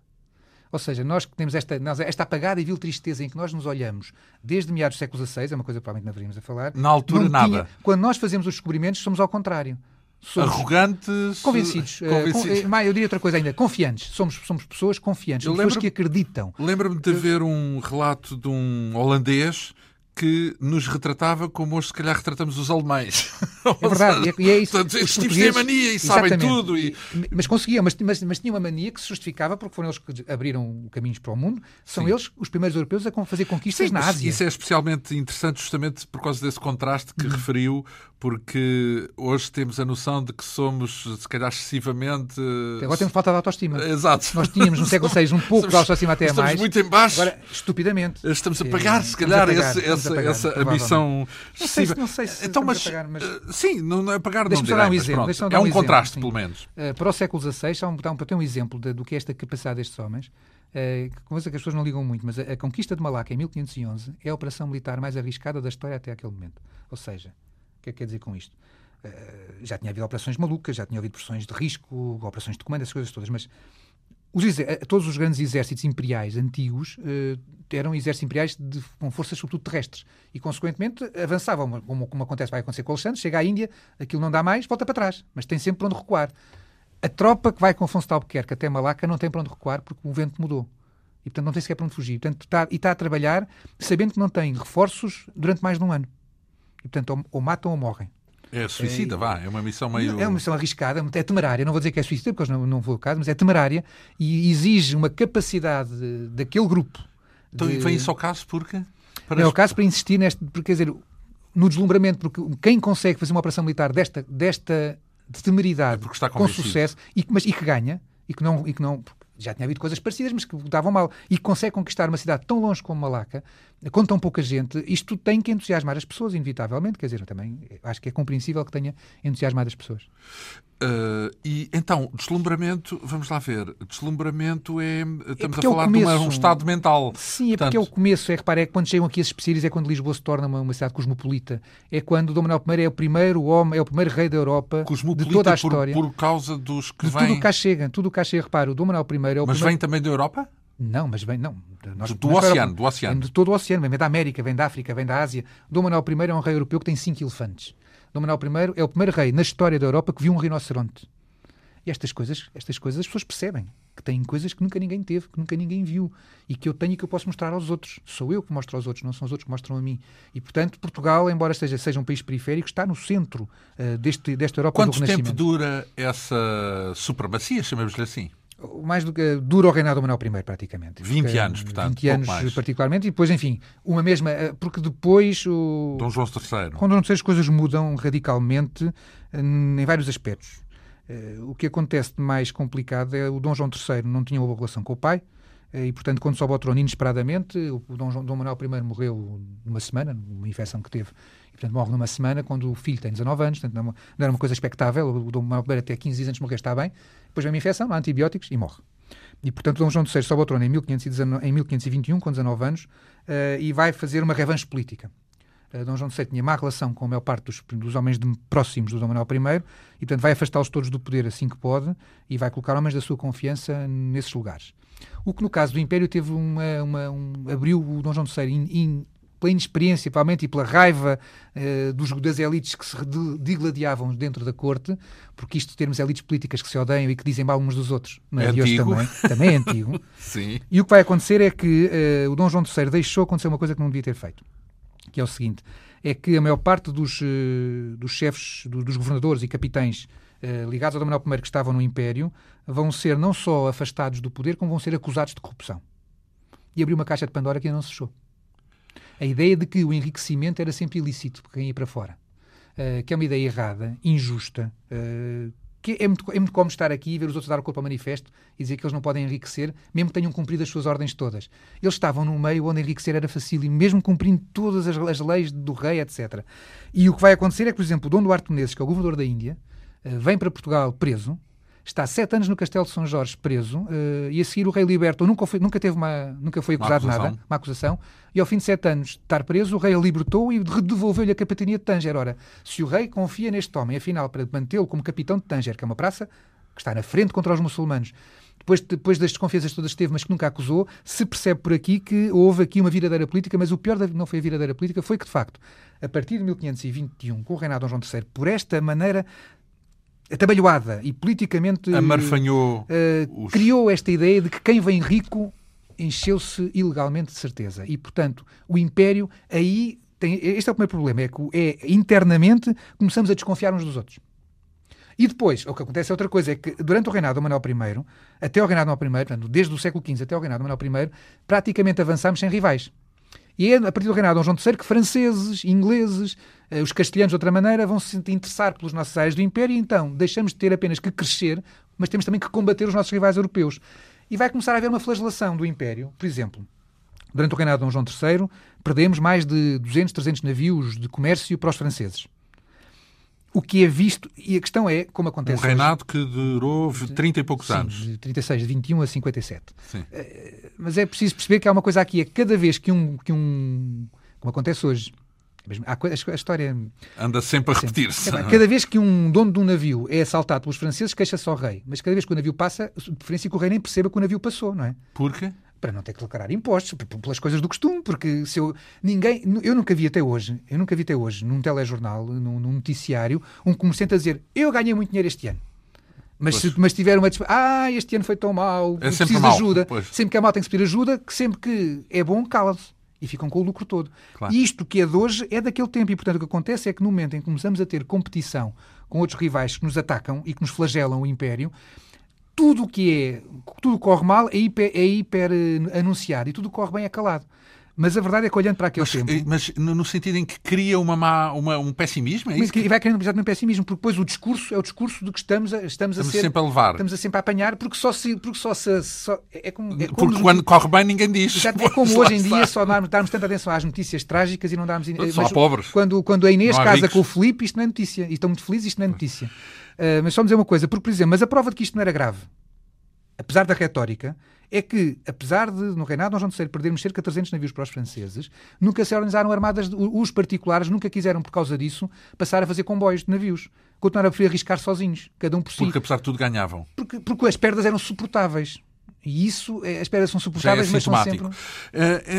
[SPEAKER 2] Ou seja, nós que temos esta, esta apagada e vil tristeza em que nós nos olhamos desde meados do século XVI, é uma coisa que provavelmente não haveríamos a falar.
[SPEAKER 1] Na altura, tinha, nada.
[SPEAKER 2] Quando nós fazemos os descobrimentos, somos ao contrário.
[SPEAKER 1] Somos arrogantes,
[SPEAKER 2] convencidos. Eh, convencidos. Uh, eu diria outra coisa ainda, confiantes. Somos, somos pessoas confiantes, somos pessoas que acreditam.
[SPEAKER 1] Lembro-me de ver um relato de um holandês que nos retratava como hoje, se calhar, retratamos os alemães.
[SPEAKER 2] É verdade, e é isso.
[SPEAKER 1] Portanto, estes tipos têm mania e sabem tudo. E...
[SPEAKER 2] Mas conseguiam, mas, mas, mas tinham uma mania que se justificava porque foram eles que abriram caminhos para o mundo. São Sim. eles, os primeiros europeus, a fazer conquistas Sim, na Ásia.
[SPEAKER 1] Isso é especialmente interessante justamente por causa desse contraste que hum. referiu, porque hoje temos a noção de que somos, se calhar, excessivamente.
[SPEAKER 2] Agora temos falta de autoestima.
[SPEAKER 1] Exato.
[SPEAKER 2] Nós tínhamos no século VI um pouco de autoestima até
[SPEAKER 1] estamos
[SPEAKER 2] mais.
[SPEAKER 1] muito em baixo.
[SPEAKER 2] Agora, estupidamente.
[SPEAKER 1] Estamos a pagar, se calhar, pagar, esse, essa, pagar, essa ambição
[SPEAKER 2] excessiva. Não sei se,
[SPEAKER 1] então, mas,
[SPEAKER 2] pagar, mas...
[SPEAKER 1] Eh, sim, não é pagar, não
[SPEAKER 2] direi, um exemplo. Pronto,
[SPEAKER 1] é um,
[SPEAKER 2] um
[SPEAKER 1] contraste,
[SPEAKER 2] exemplo,
[SPEAKER 1] pelo menos.
[SPEAKER 2] Uh, para o século XVI, há um, para ter um exemplo de, do que é esta capacidade destes homens, uh, coisa que as pessoas não ligam muito, mas a, a conquista de Malaca em 1511 é a operação militar mais arriscada da história até aquele momento. Ou seja, o que é que quer dizer com isto? Uh, já tinha havido operações malucas, já tinha havido pressões de risco, operações de comando, essas coisas todas, mas os, todos os grandes exércitos imperiais antigos uh, eram exércitos imperiais de, com forças sobretudo terrestres e, consequentemente, avançavam, como, como acontece, vai acontecer com Alexandre, chega à Índia, aquilo não dá mais, volta para trás, mas tem sempre para onde recuar. A tropa que vai com Afonso de Albuquerque até Malaca não tem para onde recuar porque o vento mudou. E, portanto, não tem sequer para onde fugir. Portanto, está, e está a trabalhar sabendo que não tem reforços durante mais de um ano. E, portanto, ou, ou matam ou morrem.
[SPEAKER 1] É suicida, é, vá, é uma missão meio.
[SPEAKER 2] É uma missão arriscada, é temerária. Não vou dizer que é suicida, porque não, não vou ao caso, mas é temerária e exige uma capacidade daquele grupo.
[SPEAKER 1] Então, de... vem isso ao caso porque?
[SPEAKER 2] Para... É o caso para insistir neste. Porque, quer dizer, no deslumbramento, porque quem consegue fazer uma operação militar desta, desta temeridade
[SPEAKER 1] é
[SPEAKER 2] com sucesso e, mas, e que ganha, e que não. E que não já tinha havido coisas parecidas, mas que davam mal. E consegue conquistar uma cidade tão longe como Malaca, com tão pouca gente, isto tem que entusiasmar as pessoas, inevitavelmente. Quer dizer, também acho que é compreensível que tenha entusiasmado as pessoas.
[SPEAKER 1] Uh, e então, deslumbramento, vamos lá ver, deslumbramento é. Estamos é a falar começo, de uma, um estado mental.
[SPEAKER 2] Sim, é Portanto... porque é o começo. É reparar, é quando chegam aqui esses especialistas, é quando Lisboa se torna uma, uma, cidade cosmopolita. É quando Dom Manuel I é o primeiro homem, é o primeiro rei da Europa de toda a história.
[SPEAKER 1] Por, por causa dos que
[SPEAKER 2] de
[SPEAKER 1] vêm.
[SPEAKER 2] Tudo o cá chega, tudo o cá chega. Repara, o Dom Manuel I é o
[SPEAKER 1] Mas
[SPEAKER 2] primeiro...
[SPEAKER 1] vem também da Europa?
[SPEAKER 2] Não, mas vem, não.
[SPEAKER 1] Nós, do, oceano, do oceano.
[SPEAKER 2] De todo o oceano, vem da América, vem da África, vem da Ásia. Dom Manuel I é um rei europeu que tem cinco elefantes. Dom Manuel I é o primeiro rei na história da Europa que viu um rinoceronte. E estas coisas, estas coisas as pessoas percebem que têm coisas que nunca ninguém teve, que nunca ninguém viu e que eu tenho e que eu posso mostrar aos outros. Sou eu que mostro aos outros, não são os outros que mostram a mim. E, portanto, Portugal, embora seja, seja um país periférico, está no centro uh, deste, desta Europa
[SPEAKER 1] Quanto
[SPEAKER 2] do Renascimento.
[SPEAKER 1] Quanto tempo dura essa supremacia, chamemos-lhe assim?
[SPEAKER 2] Mais do que dura o reinado do Manuel I, praticamente.
[SPEAKER 1] 20 porque, anos, portanto.
[SPEAKER 2] 20 anos,
[SPEAKER 1] mais.
[SPEAKER 2] particularmente, e depois, enfim, uma mesma. Eh, porque depois. O,
[SPEAKER 1] Dom João III.
[SPEAKER 2] Quando João III as coisas mudam radicalmente eh, em vários aspectos. Eh, o que acontece de mais complicado é o Dom João III não tinha uma boa relação com o pai, e, portanto, quando sobe ao trono inesperadamente, o Dom, João, Dom Manuel I morreu numa semana, numa infecção que teve, portanto, morre numa semana, quando o filho tem 19 anos, portanto, não era uma coisa expectável, o Dom Manuel até 15 dias antes de morrer está bem, depois vem uma infecção, há antibióticos e morre. E, portanto, Dom João III sobe ao trono em, 1519, em 1521, com 19 anos, uh, e vai fazer uma revanche política. Uh, Dom João III tinha má relação com a maior parte dos, dos homens de, próximos do Dom Manuel I, e, portanto, vai afastá-los todos do poder assim que pode, e vai colocar homens da sua confiança nesses lugares. O que, no caso do Império, teve uma, uma um, abriu o Dom João III in, in, pela inexperiência, provavelmente, e pela raiva uh, dos, das elites que se digladiavam dentro da corte, porque isto termos elites políticas que se odeiam e que dizem mal uns dos outros,
[SPEAKER 1] não é, é de hoje
[SPEAKER 2] também, também é antigo.
[SPEAKER 1] Sim.
[SPEAKER 2] E o que vai acontecer é que uh, o Dom João III deixou acontecer uma coisa que não devia ter feito, que é o seguinte, é que a maior parte dos, uh, dos chefes, do, dos governadores e capitães ligados ao Dom Manuel I que estavam no Império vão ser não só afastados do poder, como vão ser acusados de corrupção. E abriu uma caixa de Pandora que ainda não se fechou a ideia de que o enriquecimento era sempre ilícito para quem ia para fora. Uh, que é uma ideia errada, injusta, uh, que é muito, é muito como estar aqui e ver os outros dar o corpo ao manifesto e dizer que eles não podem enriquecer, mesmo que tenham cumprido as suas ordens todas. Eles estavam num meio onde enriquecer era facílimo, mesmo cumprindo todas as, as, leis do rei, etc. E o que vai acontecer é que, por exemplo, o Dom Duarte Menezes, que é o governador da Índia, uh, vem para Portugal preso, está sete anos no Castelo de São Jorge preso uh, e a seguir o rei libertou, nunca foi, nunca teve uma, nunca foi acusado de nada, uma acusação, e ao fim de sete anos de estar preso, o rei libertou e devolveu-lhe a capitania de Tanger. Ora, se o rei confia neste homem, afinal, para mantê-lo como capitão de Tanger, que é uma praça que está na frente contra os muçulmanos, depois, depois das desconfianças todas que teve, mas que nunca acusou, se percebe por aqui que houve aqui uma viradeira política, mas o pior não foi a viradeira política, foi que, de facto, a partir de 1521, com o reinado de Dom João III, por esta maneira atabalhoada e politicamente
[SPEAKER 1] amarfanhou
[SPEAKER 2] uh, os... criou esta ideia de que quem vem rico encheu-se ilegalmente de certeza e portanto o império aí tem este é o primeiro problema é que é internamente começamos a desconfiar uns dos outros e depois, o que acontece é outra coisa, é que durante o reinado do Manuel I, até o reinado do Manuel I, portanto, desde o século XV até o reinado do Manuel I, praticamente avançamos sem rivais. E é a partir do reinado de Dom João III que franceses, ingleses, eh, os castelhanos de outra maneira vão se interessar pelos nossos áreas do Império e então deixamos de ter apenas que crescer, mas temos também que combater os nossos rivais europeus. E vai começar a haver uma flagelação do Império. Por exemplo, durante o reinado de Dom João III, perdemos mais de 200, 300 navios de comércio para os franceses o que é visto, e a questão é, como acontece.
[SPEAKER 1] Um reinado hoje, que durou 30 e poucos
[SPEAKER 2] sim,
[SPEAKER 1] anos.
[SPEAKER 2] De 36, de 21 a 57.
[SPEAKER 1] Sim.
[SPEAKER 2] Uh, mas é preciso perceber que há uma coisa aqui: é cada vez que um. Que um como acontece hoje. A história.
[SPEAKER 1] Anda sempre a repetir-se.
[SPEAKER 2] É, cada vez que um dono de um navio é assaltado pelos franceses, queixa-se ao rei. Mas cada vez que o navio passa, de preferência que o rei nem perceba que o navio passou, não é?
[SPEAKER 1] Por quê?
[SPEAKER 2] Para não ter que declarar impostos, pelas coisas do costume, porque se eu ninguém, eu nunca vi até hoje, eu nunca vi até hoje num telejornal, num, num noticiário, um comerciante a dizer eu ganhei muito dinheiro este ano. Mas se mas tiver uma ah, este ano foi tão mau, é preciso de ajuda. Pois. Sempre que é mau tem que pedir ajuda, que sempre que é bom, cala-se. E ficam com o lucro todo. Claro. E isto que é de hoje é daquele tempo. E, portanto, o que acontece é que no momento em que começamos a ter competição com outros rivais que nos atacam e que nos flagelam o império, tudo o que é, tudo corre mal é hiper, é hiper uh, anunciado e tudo corre bem é calado. Mas a verdade é que olhando para aquele
[SPEAKER 1] mas,
[SPEAKER 2] tempo...
[SPEAKER 1] Eh, mas no sentido em que cria uma má, uma, um pessimismo, é isso?
[SPEAKER 2] Que... E vai criando um pessimismo, porque depois o discurso é o discurso de que estamos a, estamos,
[SPEAKER 1] estamos
[SPEAKER 2] a ser...
[SPEAKER 1] sempre a levar.
[SPEAKER 2] Estamos a sempre a apanhar, porque só se... Porque, só se, só, é como, é como
[SPEAKER 1] porque quando corre bem ninguém diz.
[SPEAKER 2] é como hoje em dia só darmos, darmos tanta atenção às notícias trágicas e não darmos...
[SPEAKER 1] Só mas, pobres.
[SPEAKER 2] Quando, quando a Inês casa ricos. com o Filipe, isto não é notícia. E estão muito felizes, isto não é notícia. Uh, mas só dizer uma coisa, porque, por exemplo, mas a prova de que isto não era grave, apesar da retórica, é que, apesar de, no reinado de João III, perdermos cerca de 300 navios para os franceses, nunca se organizaram armadas, os particulares nunca quiseram, por causa disso, passar a fazer comboios de navios. Continuaram a preferir arriscar sozinhos, cada um por si.
[SPEAKER 1] Porque, apesar de tudo, ganhavam.
[SPEAKER 2] Porque, porque as perdas eram suportáveis. E isso, é, as perdas são suportáveis,
[SPEAKER 1] é
[SPEAKER 2] mas são sempre... Uh,
[SPEAKER 1] uh,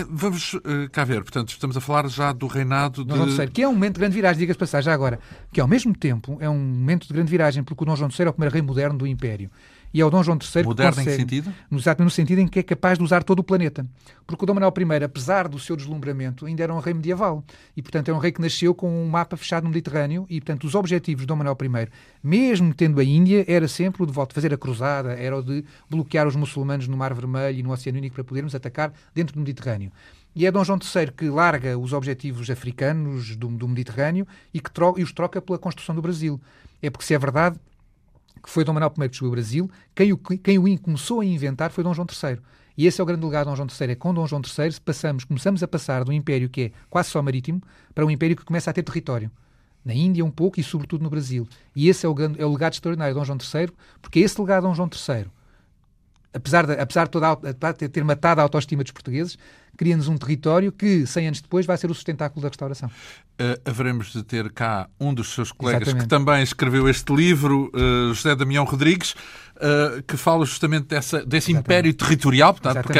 [SPEAKER 1] vamos uh, cá ver, portanto, estamos a falar já do reinado de...
[SPEAKER 2] Dom João III, que é um momento de grande viragem, diga-se passar já agora, que ao mesmo tempo é um momento de grande viragem, porque o Dom João III é o primeiro rei moderno do Império e é o Dom João III
[SPEAKER 1] Moderno
[SPEAKER 2] que consegue,
[SPEAKER 1] em que sentido?
[SPEAKER 2] No, no sentido em que é capaz de usar todo o planeta. Porque o Dom Manuel I, apesar do seu deslumbramento, ainda era um rei medieval. E, portanto, é um rei que nasceu com um mapa fechado no Mediterrâneo e, portanto, os objetivos de Dom Manuel I, mesmo tendo a Índia, era sempre o de volta fazer a cruzada, era o de bloquear os muçulmanos no Mar Vermelho e no Oceano Índico para podermos atacar dentro do Mediterrâneo. E é Dom João III que larga os objetivos africanos do, do Mediterrâneo e, que e os troca pela construção do Brasil. É porque, se é verdade, que foi Dom Manuel I que chegou ao Brasil, quem o, quem o começou a inventar foi Dom João III. E esse é o grande legado de Dom João III. É com Dom João III passamos, começamos a passar de um império que é quase só marítimo para um império que começa a ter território. Na Índia um pouco e sobretudo no Brasil. E esse é o, grande, é o legado extraordinário de Dom João III, porque esse legado de Dom João III, apesar de, apesar de, toda, de ter matado a autoestima dos portugueses, cria-nos um território que, 100 anos depois, vai ser o sustentáculo da restauração.
[SPEAKER 1] Uh, haveremos de ter cá um dos seus colegas Exatamente. que também escreveu este livro, uh, José Damião Rodrigues, uh, que fala justamente dessa, desse Exatamente. império territorial, portanto, porque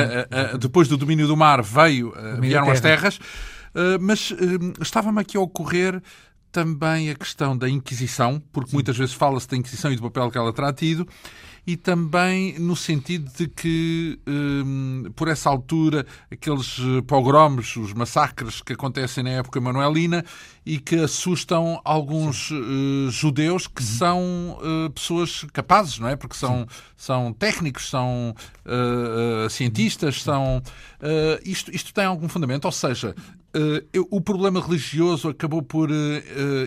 [SPEAKER 1] depois do domínio do mar veio, vieram as terras, mas estava-me aqui a ocorrer também a questão da Inquisição, porque Sim. muitas vezes fala-se da Inquisição e do papel que ela terá tido, e também no sentido de que, hum, por essa altura, aqueles eh, pogromes, os massacres que acontecem na época manuelina e que assustam alguns uh, judeus que uhum. são uh, pessoas capazes, não é? Porque são, são técnicos, são uh, cientistas, são. isto, isto tem algum fundamento? Ou seja, Uh, o problema religioso acabou por uh,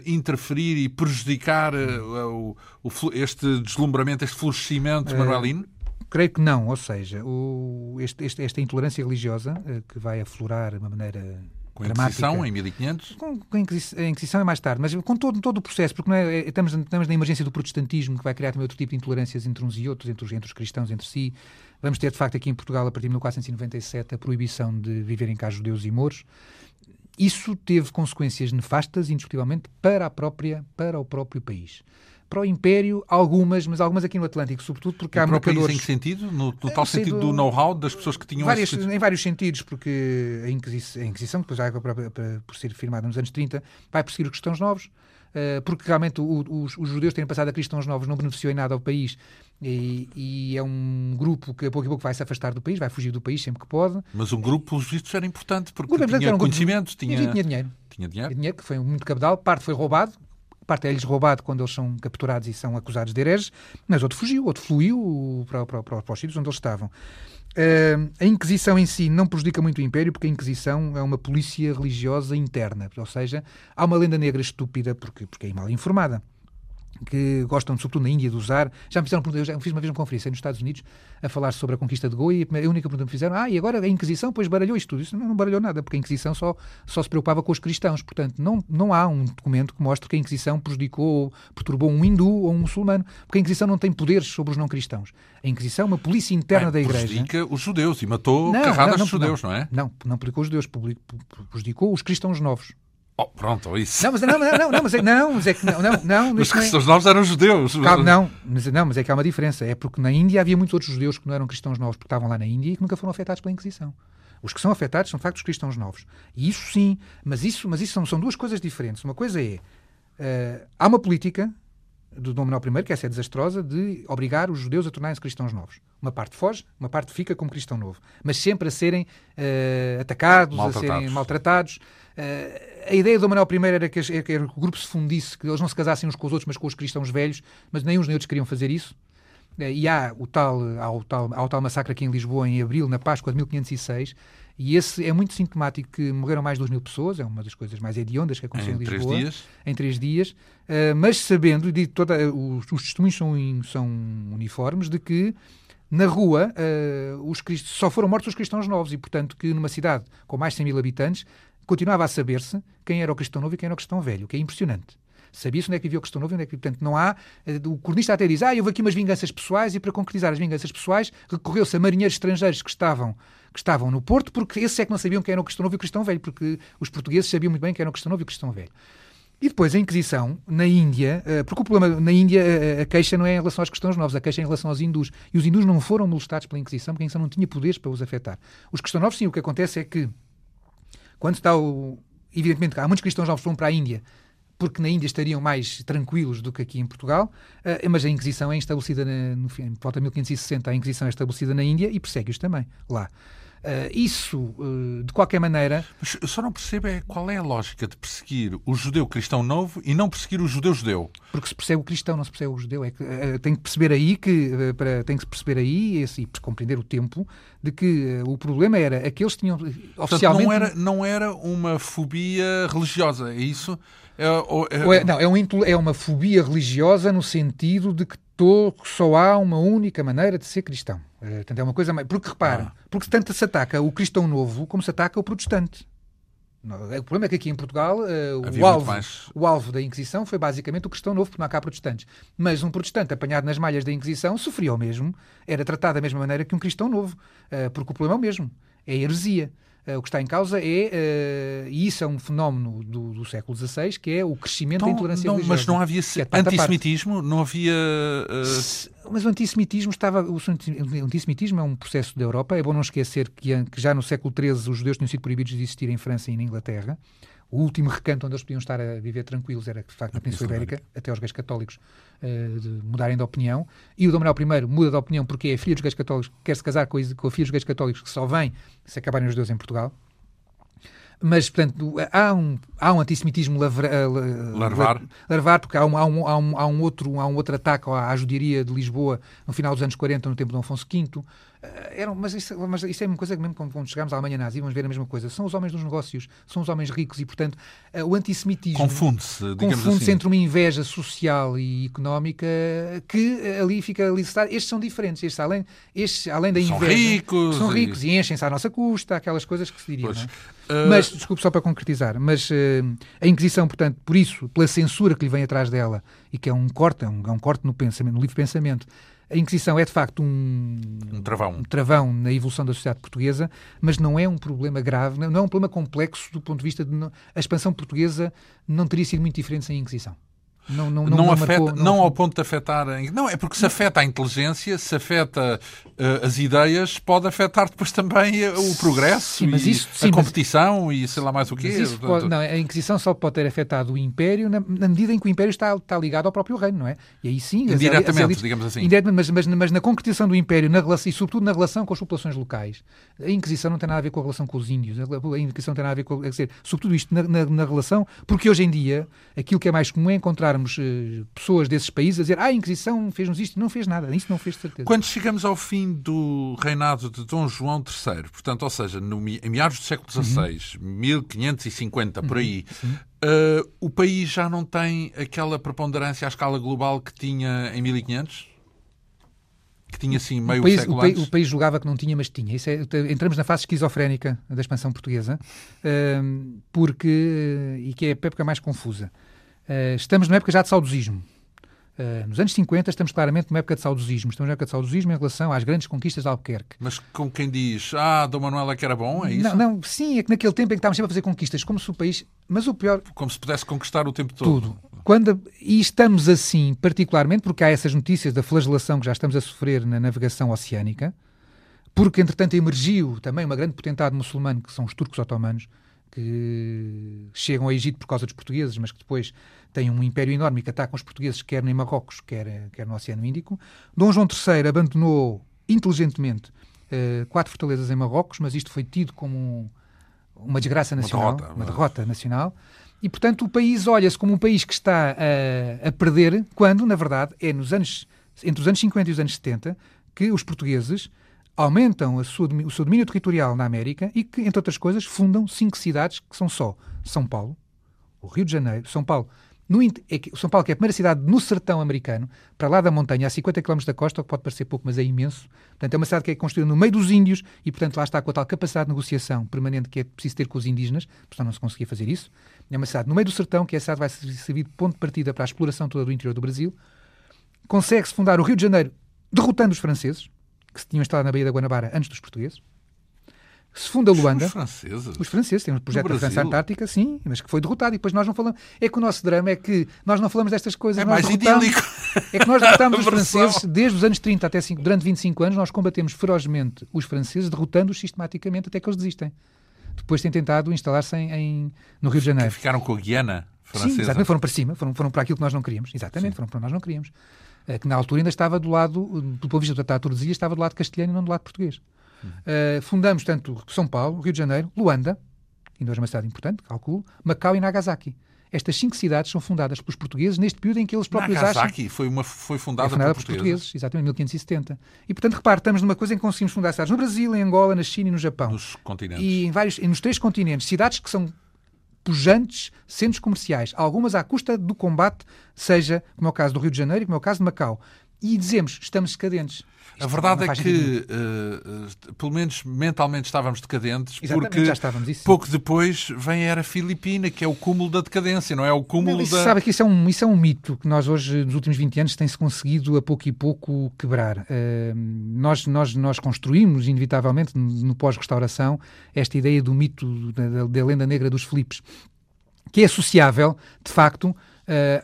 [SPEAKER 1] interferir e prejudicar o, o, este deslumbramento, este florescimento manuelino?
[SPEAKER 2] Creio que não, ou seja, o, este, este, esta intolerância religiosa que vai aflorar de uma maneira
[SPEAKER 1] com a Inquisição em 1500?
[SPEAKER 2] Com, com a, Inquisição, a Inquisição é mais tarde, mas com todo, todo o processo, porque é, é, estamos, estamos na emergência do protestantismo, que vai criar também outro tipo de intolerâncias entre uns e outros, entre os, entre os cristãos entre si. Vamos ter, de facto, aqui em Portugal, a partir de 1497, a proibição de viverem cá judeus e mouros isso teve consequências nefastas, indiscutivelmente, para, a própria, para o próprio país. Para o Império, algumas, mas algumas aqui no Atlântico, sobretudo porque e há
[SPEAKER 1] para mercadores... País em que sentido? No, no tal sentido do know-how das pessoas que tinham...
[SPEAKER 2] Várias, Em vários sentidos, porque a Inquisição, a Inquisição depois já por ser firmada nos anos 30, vai perseguir os cristãos novos, eh, porque realmente os, os, judeus terem passado a cristãos novos não beneficiou em nada ao país e, e, é um grupo que a pouco a pouco vai se afastar do país, vai fugir do país sempre que pode.
[SPEAKER 1] Mas um grupo, pelos vistos, era importante porque grupo, tinha um conhecimento, tinha...
[SPEAKER 2] tinha dinheiro.
[SPEAKER 1] Tinha dinheiro.
[SPEAKER 2] dinheiro, que foi muito capital. Parte foi roubado, parte é-lhes roubado quando eles são capturados e são acusados de hereges, mas outro fugiu, outro fluiu para, para, para, para os sítios onde eles estavam. A Inquisição em si não prejudica muito o Império, porque a Inquisição é uma polícia religiosa interna, ou seja, há uma lenda negra estúpida, porque, porque é mal informada que gostam, sobretudo na Índia, de usar. Já me fizeram, eu já fiz uma vez uma conferência nos Estados Unidos a falar sobre a conquista de Goa e a única pergunta que me fizeram, ah, e agora a Inquisição pois baralhou isto tudo. Isso não, não baralhou nada, porque a Inquisição só, só se preocupava com os cristãos. Portanto, não, não há um documento que mostre que a Inquisição prejudicou ou perturbou um hindu ou um muçulmano, porque a Inquisição não tem poderes sobre os não cristãos. A Inquisição é uma polícia interna Bem, da Igreja.
[SPEAKER 1] Prejudica os judeus e matou não, carradas não, de judeus, não, é?
[SPEAKER 2] Não, não prejudicou os judeus, prejudicou os cristãos novos.
[SPEAKER 1] Oh, pronto, isso.
[SPEAKER 2] Não, mas não, não, não, mas é, não, mas é que não, não, não
[SPEAKER 1] Os cristãos é... novos eram judeus.
[SPEAKER 2] Calma, não, mas, não, mas é que há uma diferença. É porque na Índia havia muitos outros judeus que não eram cristãos novos porque estavam lá na Índia e que nunca foram afetados pela Inquisição. Os que são afetados são de facto os cristãos novos. E isso sim, mas isso, mas isso são, são duas coisas diferentes. Uma coisa é uh, há uma política do Dom Manuel I, que essa é desastrosa, de obrigar os judeus a tornarem-se cristãos novos. Uma parte foge, uma parte fica como cristão novo. Mas sempre a serem uh, atacados, a serem maltratados. Uh, a ideia do Manuel I era que, era que, o grupo se fundisse, que eles não se casassem uns com os outros, mas com os cristãos velhos, mas nem uns nem outros queriam fazer isso. Uh, e há o tal, há o tal, há o tal massacre aqui em Lisboa, em abril, na Páscoa de 1506, E esse é muito sintomático que morreram mais de 2 mil pessoas, é uma das coisas mais hediondas que aconteceu em, em Lisboa.
[SPEAKER 1] Três dias.
[SPEAKER 2] Em três dias. Uh, mas sabendo, de toda, os, os testemunhos são, são uniformes, de que na rua uh, os só foram mortos os cristãos novos e, portanto, que numa cidade com mais de 100 mil habitantes continuava a saber-se quem era o cristão novo e quem era o cristão velho, o que é impressionante. Sabia-se onde é que vivia o cristão novo e onde é que Portanto, não há. Eh, o cronista até diz: ah, houve aqui umas vinganças pessoais e para concretizar as vinganças pessoais recorreu-se a marinheiros estrangeiros que estavam, que estavam no Porto, porque esses é que não sabiam quem era o cristão novo e o cristão velho, porque os portugueses sabiam muito bem quem era o cristão novo e o cristão velho. E depois a Inquisição, na Índia, eh, porque o problema na Índia, eh, a queixa não é em relação aos cristãos novos, a queixa é em relação aos hindus. E os hindus não foram molestados pela Inquisição, porque a Inquisição não tinha poderes para os afetar. Os cristãos novos, sim, o que acontece é que, quando está o. Evidentemente, há muitos cristãos novos que vão para a Índia, porque na Índia estariam mais tranquilos do que aqui em Portugal, uh, mas a Inquisição é estabelecida na, no fim, volta de 1560, a Inquisição é estabelecida na Índia e persegue-os também lá. Uh, isso, uh, de qualquer maneira.
[SPEAKER 1] Mas eu só não percebo é qual é a lógica de perseguir o judeu cristão novo e não perseguir o judeu judeu.
[SPEAKER 2] Porque se persegue o cristão, não se persegue o judeu. É que, uh, tem que perceber aí que para, tem que perceber aí esse, e compreender o tempo de que o problema era aqueles que tinham oficialmente.
[SPEAKER 1] não era, não era uma fobia religiosa, é isso?
[SPEAKER 2] É, ou, é... Ou é, não, é, um, é uma fobia religiosa no sentido de que só há uma única maneira de ser cristão. Eh, portanto, é uma coisa. Porque repara, ah. porque tanto se ataca o cristão novo como se ataca o protestante. O problema é que aqui em Portugal uh, o, alvo, o alvo da Inquisição foi basicamente o cristão novo, porque não há cá protestantes. Mas um protestante apanhado nas malhas da Inquisição sofria o mesmo, era tratado da mesma maneira que um cristão novo, uh, porque o problema é o mesmo, é a heresia. Uh, o que está em causa é, uh, e isso é um fenómeno do, do século XVI, que é o crescimento então, da intolerância
[SPEAKER 1] não,
[SPEAKER 2] religiosa.
[SPEAKER 1] Mas não havia é antissemitismo? Não havia... Uh...
[SPEAKER 2] Mas o antissemitismo estava... O antissemitismo é um processo da Europa. É bom não esquecer que, que já no século XIII os judeus tinham sido proibidos de existir em França e na Inglaterra o último recanto onde eles podiam estar a viver tranquilos era, de facto, na Península Ibérica, até os gays católicos uh, de mudarem de opinião. E o Dom Manuel I muda de opinião porque é filho dos gays católicos, quer se casar com a, com a filha dos gays católicos que só vem se acabarem os dois em Portugal. Mas, portanto, há um, há um antissemitismo lavra, eh,
[SPEAKER 1] larvar.
[SPEAKER 2] larvar, porque há um, há, um, há, um, há, um outro, há um outro ataque à, à judiaria de Lisboa no final dos anos 40, no tempo de Afonso V. Eh, eram, mas, isso, mas isso é uma coisa que mesmo quando, chegarmos à Alemanha nazi vamos ver a mesma coisa. São os homens dos negócios, são os homens ricos e, portanto, eh, o antissemitismo
[SPEAKER 1] confunde-se
[SPEAKER 2] confunde
[SPEAKER 1] assim.
[SPEAKER 2] entre uma inveja social e económica que ali fica licitada. Estes são diferentes, estes além, estes, além da inveja,
[SPEAKER 1] são ricos,
[SPEAKER 2] são ricos e, e enchem-se à nossa custa, aquelas coisas que se diriam. Uh... Mas, desculpe só para concretizar, mas uh, a Inquisição, portanto, por isso, pela censura que lhe vem atrás dela e que é um corte, é um, é um corte no pensamento, no livre pensamento a Inquisição é de facto um,
[SPEAKER 1] um, travão.
[SPEAKER 2] um travão na evolução da sociedade portuguesa, mas não é um problema grave, não é um problema complexo do ponto de vista de. A expansão portuguesa não teria sido muito diferente sem a Inquisição.
[SPEAKER 1] Não, não, não, não, afeta, marcou, não, ao ponto de afetar. Não, é porque se afeta a inteligência, se afeta uh, as ideias, pode afetar depois também uh, o progresso sim, mas isso, sim, a competição mas, e sei lá mais o quê.
[SPEAKER 2] Pode, não, a Inquisição só pode ter afetado o Império na, na, medida em que o Império está, está ligado ao próprio reino, não é? E aí sim.
[SPEAKER 1] Indiretamente, elites, digamos assim.
[SPEAKER 2] Mas, mas, mas, na concretização do Império na relação, e sobretudo na relação com as populações locais, a Inquisição não tem nada a ver com a relação com os índios, a Inquisição tem nada a ver com. Quer dizer, sobretudo isto na, na, na relação, porque hoje em dia aquilo que é mais comum é encontrarmos. Uh, pessoas desses países a dizer ah, a Inquisição fez-nos isto. Não fez nada. Isso não fez de certeza.
[SPEAKER 1] Quando chegamos ao fim do reinado de Dom João III, portanto, ou seja, no, em meados do século XVI, uhum. 1550, por aí, uhum. uh, o país já não tem aquela preponderância à escala global que tinha em 1500? que tinha assim meio
[SPEAKER 2] o país,
[SPEAKER 1] século
[SPEAKER 2] o, país, o país julgava que não tinha, mas tinha. É, entramos na fase esquizofrénica da expansão portuguesa, uh, porque, e que é a época mais confusa. Uh, estamos numa época já de saudosismo. Uh, nos anos 50 estamos claramente numa época de saudosismo. Estamos numa época de saudosismo em relação às grandes conquistas de Albuquerque.
[SPEAKER 1] Mas com quem diz, ah, Dom Manuel é que era bom, é isso?
[SPEAKER 2] Não, não, sim, é que naquele tempo em que estávamos sempre a fazer conquistas, como se o país... Mas o pior...
[SPEAKER 1] Como se pudesse conquistar o tempo todo.
[SPEAKER 2] Tudo. Quando, e estamos assim, particularmente porque há essas notícias da flagelação que já estamos a sofrer na navegação oceânica, porque, entretanto, emergiu também uma grande potentade muçulmana, que são os turcos otomanos, que chegam ao Egito por causa dos portugueses, mas que depois têm um império enorme que atacam os portugueses, quer em Marrocos, quer, quer no Oceano Índico. Dom João III abandonou inteligentemente uh, quatro fortalezas em Marrocos, mas isto foi tido como uma desgraça nacional, uma derrota, uma derrota nacional. E, portanto, o país olha-se como um país que está a, a perder, quando, na verdade, é nos anos, entre os anos 50 e os anos 70 que os portugueses aumentam o seu domínio territorial na América e que, entre outras coisas, fundam cinco cidades que são só São Paulo, o Rio de Janeiro, São Paulo, no, é que, São Paulo, que é a primeira cidade no sertão americano, para lá da montanha, a 50 km da costa, o que pode parecer pouco, mas é imenso. Portanto, é uma cidade que é construída no meio dos índios e, portanto, lá está com a tal capacidade de negociação permanente que é preciso ter com os indígenas, portanto, não se conseguia fazer isso. É uma cidade no meio do sertão, que é a cidade vai servir de ponto de partida para a exploração toda do interior do Brasil. Consegue-se fundar o Rio de Janeiro derrotando os franceses, que se tinham instalado na Baía da Guanabara antes dos portugueses se funda Luanda.
[SPEAKER 1] Os franceses.
[SPEAKER 2] Os franceses têm um projeto da França Antártica, sim, mas que foi derrotado. E depois nós não falamos. É que o nosso drama é que nós não falamos destas coisas.
[SPEAKER 1] É mais idílico.
[SPEAKER 2] É que nós derrotamos os franceses desde os anos 30 até 5, durante 25 anos. Nós combatemos ferozmente os franceses, derrotando-os sistematicamente até que eles desistem. Depois têm tentado instalar-se em, em, no Rio de Janeiro.
[SPEAKER 1] Que ficaram com a Guiana francesa.
[SPEAKER 2] Sim, exatamente. Foram para cima, foram, foram para aquilo que nós não queríamos. Exatamente, sim. foram para nós não queríamos. Eh, que na altura ainda estava do lado, do ponto de vista do Tratado de Tordesilhas, estava do lado castelhano e não do lado português. Uh, fundamos tanto São Paulo, Rio de Janeiro, Luanda, ainda hoje é uma cidade importante, calculo, Macau e Nagasaki. Estas cinco cidades são fundadas pelos portugueses neste período em que eles próprios
[SPEAKER 1] Nagasaki
[SPEAKER 2] acham...
[SPEAKER 1] foi, uma, foi fundada,
[SPEAKER 2] é fundada por portugueses. Exatamente, em 1570. E, portanto, repare, estamos numa coisa em que conseguimos fundar cidades no Brasil, em Angola, na China e no Japão.
[SPEAKER 1] Nos continentes.
[SPEAKER 2] E em vários, nos três continentes. Cidades que são pujantes centros comerciais, algumas à custa do combate, seja como é o caso do Rio de Janeiro e como é o caso de Macau. E dizemos, estamos decadentes.
[SPEAKER 1] A verdade é que, uh, pelo menos mentalmente, estávamos decadentes, Exatamente, porque estávamos, pouco depois vem a era filipina, que é o cúmulo da decadência, não é o cúmulo não,
[SPEAKER 2] isso,
[SPEAKER 1] da.
[SPEAKER 2] Sabe que isso é, um, isso é um mito que nós hoje, nos últimos 20 anos, tem-se conseguido a pouco e pouco quebrar. Uh, nós, nós, nós construímos, inevitavelmente, no pós-restauração, esta ideia do mito da, da, lenda negra dos Filipes, que é associável, de facto, uh,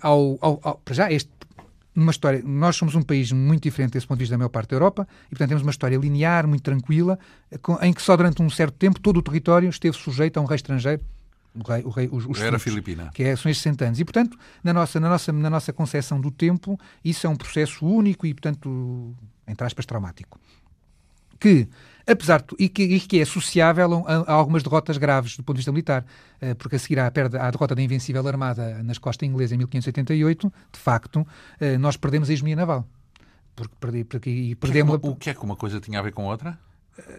[SPEAKER 2] ao, ao, ao, para já, este numa história. Nós somos um país muito diferente desse ponto de vista da maior parte da Europa e, portanto, temos uma história linear, muito tranquila, em que só durante um certo tempo todo o território esteve sujeito a um rei estrangeiro. O rei, o rei, os, os
[SPEAKER 1] Era filipina.
[SPEAKER 2] Que é, são estes 60 anos. E, portanto, na nossa, na, nossa, na nossa concepção do tempo, isso é um processo único e, portanto, entre aspas, traumático. Que apesar de, e, que, e que é associável a, a, algumas derrotas graves do ponto de vista militar, uh, porque a seguir à, perda, à derrota da Invencível Armada nas costas inglesas em 1588, de facto, uh, nós perdemos a hegemonia naval. Porque, perdi, porque, perdemos
[SPEAKER 1] o que é que uma coisa tinha a ver com outra?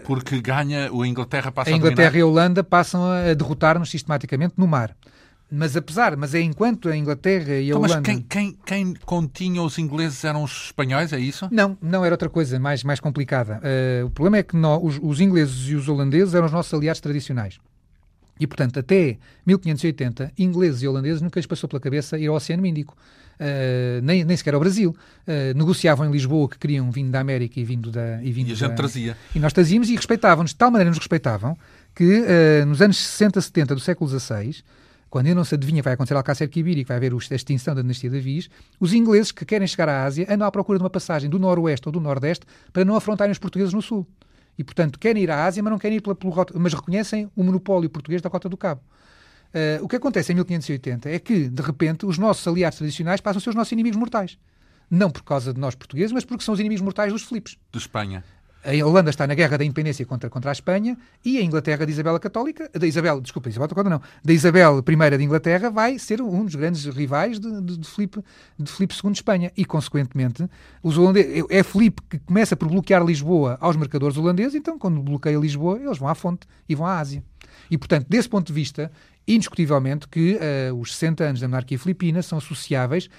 [SPEAKER 1] Porque ganha, a Inglaterra passa
[SPEAKER 2] a Inglaterra
[SPEAKER 1] a
[SPEAKER 2] e a Holanda passam a derrotar-nos sistematicamente no mar. Mas apesar, mas é enquanto a Inglaterra e a então, Holanda... Mas
[SPEAKER 1] quem, quem, quem continha os ingleses eram os espanhóis, é isso?
[SPEAKER 2] Não, não era outra coisa mais, mais complicada. Uh, o problema é que nós, os, os ingleses e os holandeses eram os nossos aliados tradicionais. E, portanto, até 1580, ingleses e holandeses nunca lhes passou pela cabeça ir ao Oceano Índico. Uh, nem, nem sequer ao Brasil. Uh, negociavam em Lisboa que queriam vindo da América e vindo da.
[SPEAKER 1] E, vindo
[SPEAKER 2] e
[SPEAKER 1] a gente
[SPEAKER 2] da,
[SPEAKER 1] trazia.
[SPEAKER 2] E nós trazíamos e respeitavam-nos, de tal maneira nos respeitavam, que uh, nos anos 60, 70 do século XVI, quando ainda não se adivinha vai acontecer Alcácer Quibiri, que vai haver a extinção da dinastia de Viz, os ingleses que querem chegar à Ásia andam à procura de uma passagem do noroeste ou do nordeste para não afrontarem os portugueses no sul. E, portanto, querem ir à Ásia, mas não querem ir pela, pelo mas reconhecem o monopólio português da Cota do Cabo. Uh, o que acontece em 1580 é que, de repente, os nossos aliados tradicionais passam a ser os nossos inimigos mortais. Não por causa de nós portugueses, mas porque são os inimigos mortais dos Filipes.
[SPEAKER 1] De Espanha
[SPEAKER 2] a Holanda está na guerra da independência contra, contra a Espanha e a Inglaterra de Isabel a Católica, da Isabel, desculpa, Isabel a não, da Isabel I de Inglaterra vai ser um dos grandes rivais de, de, de, Filipe, de Filipe II de Espanha e, consequentemente, os é Filipe que começa por bloquear Lisboa aos mercadores holandeses, então quando bloqueia Lisboa, eles vão à fonte e vão à Ásia. E, portanto, desse ponto de vista, indiscutivelmente que uh, os 60 anos da monarquia filipina são associáveis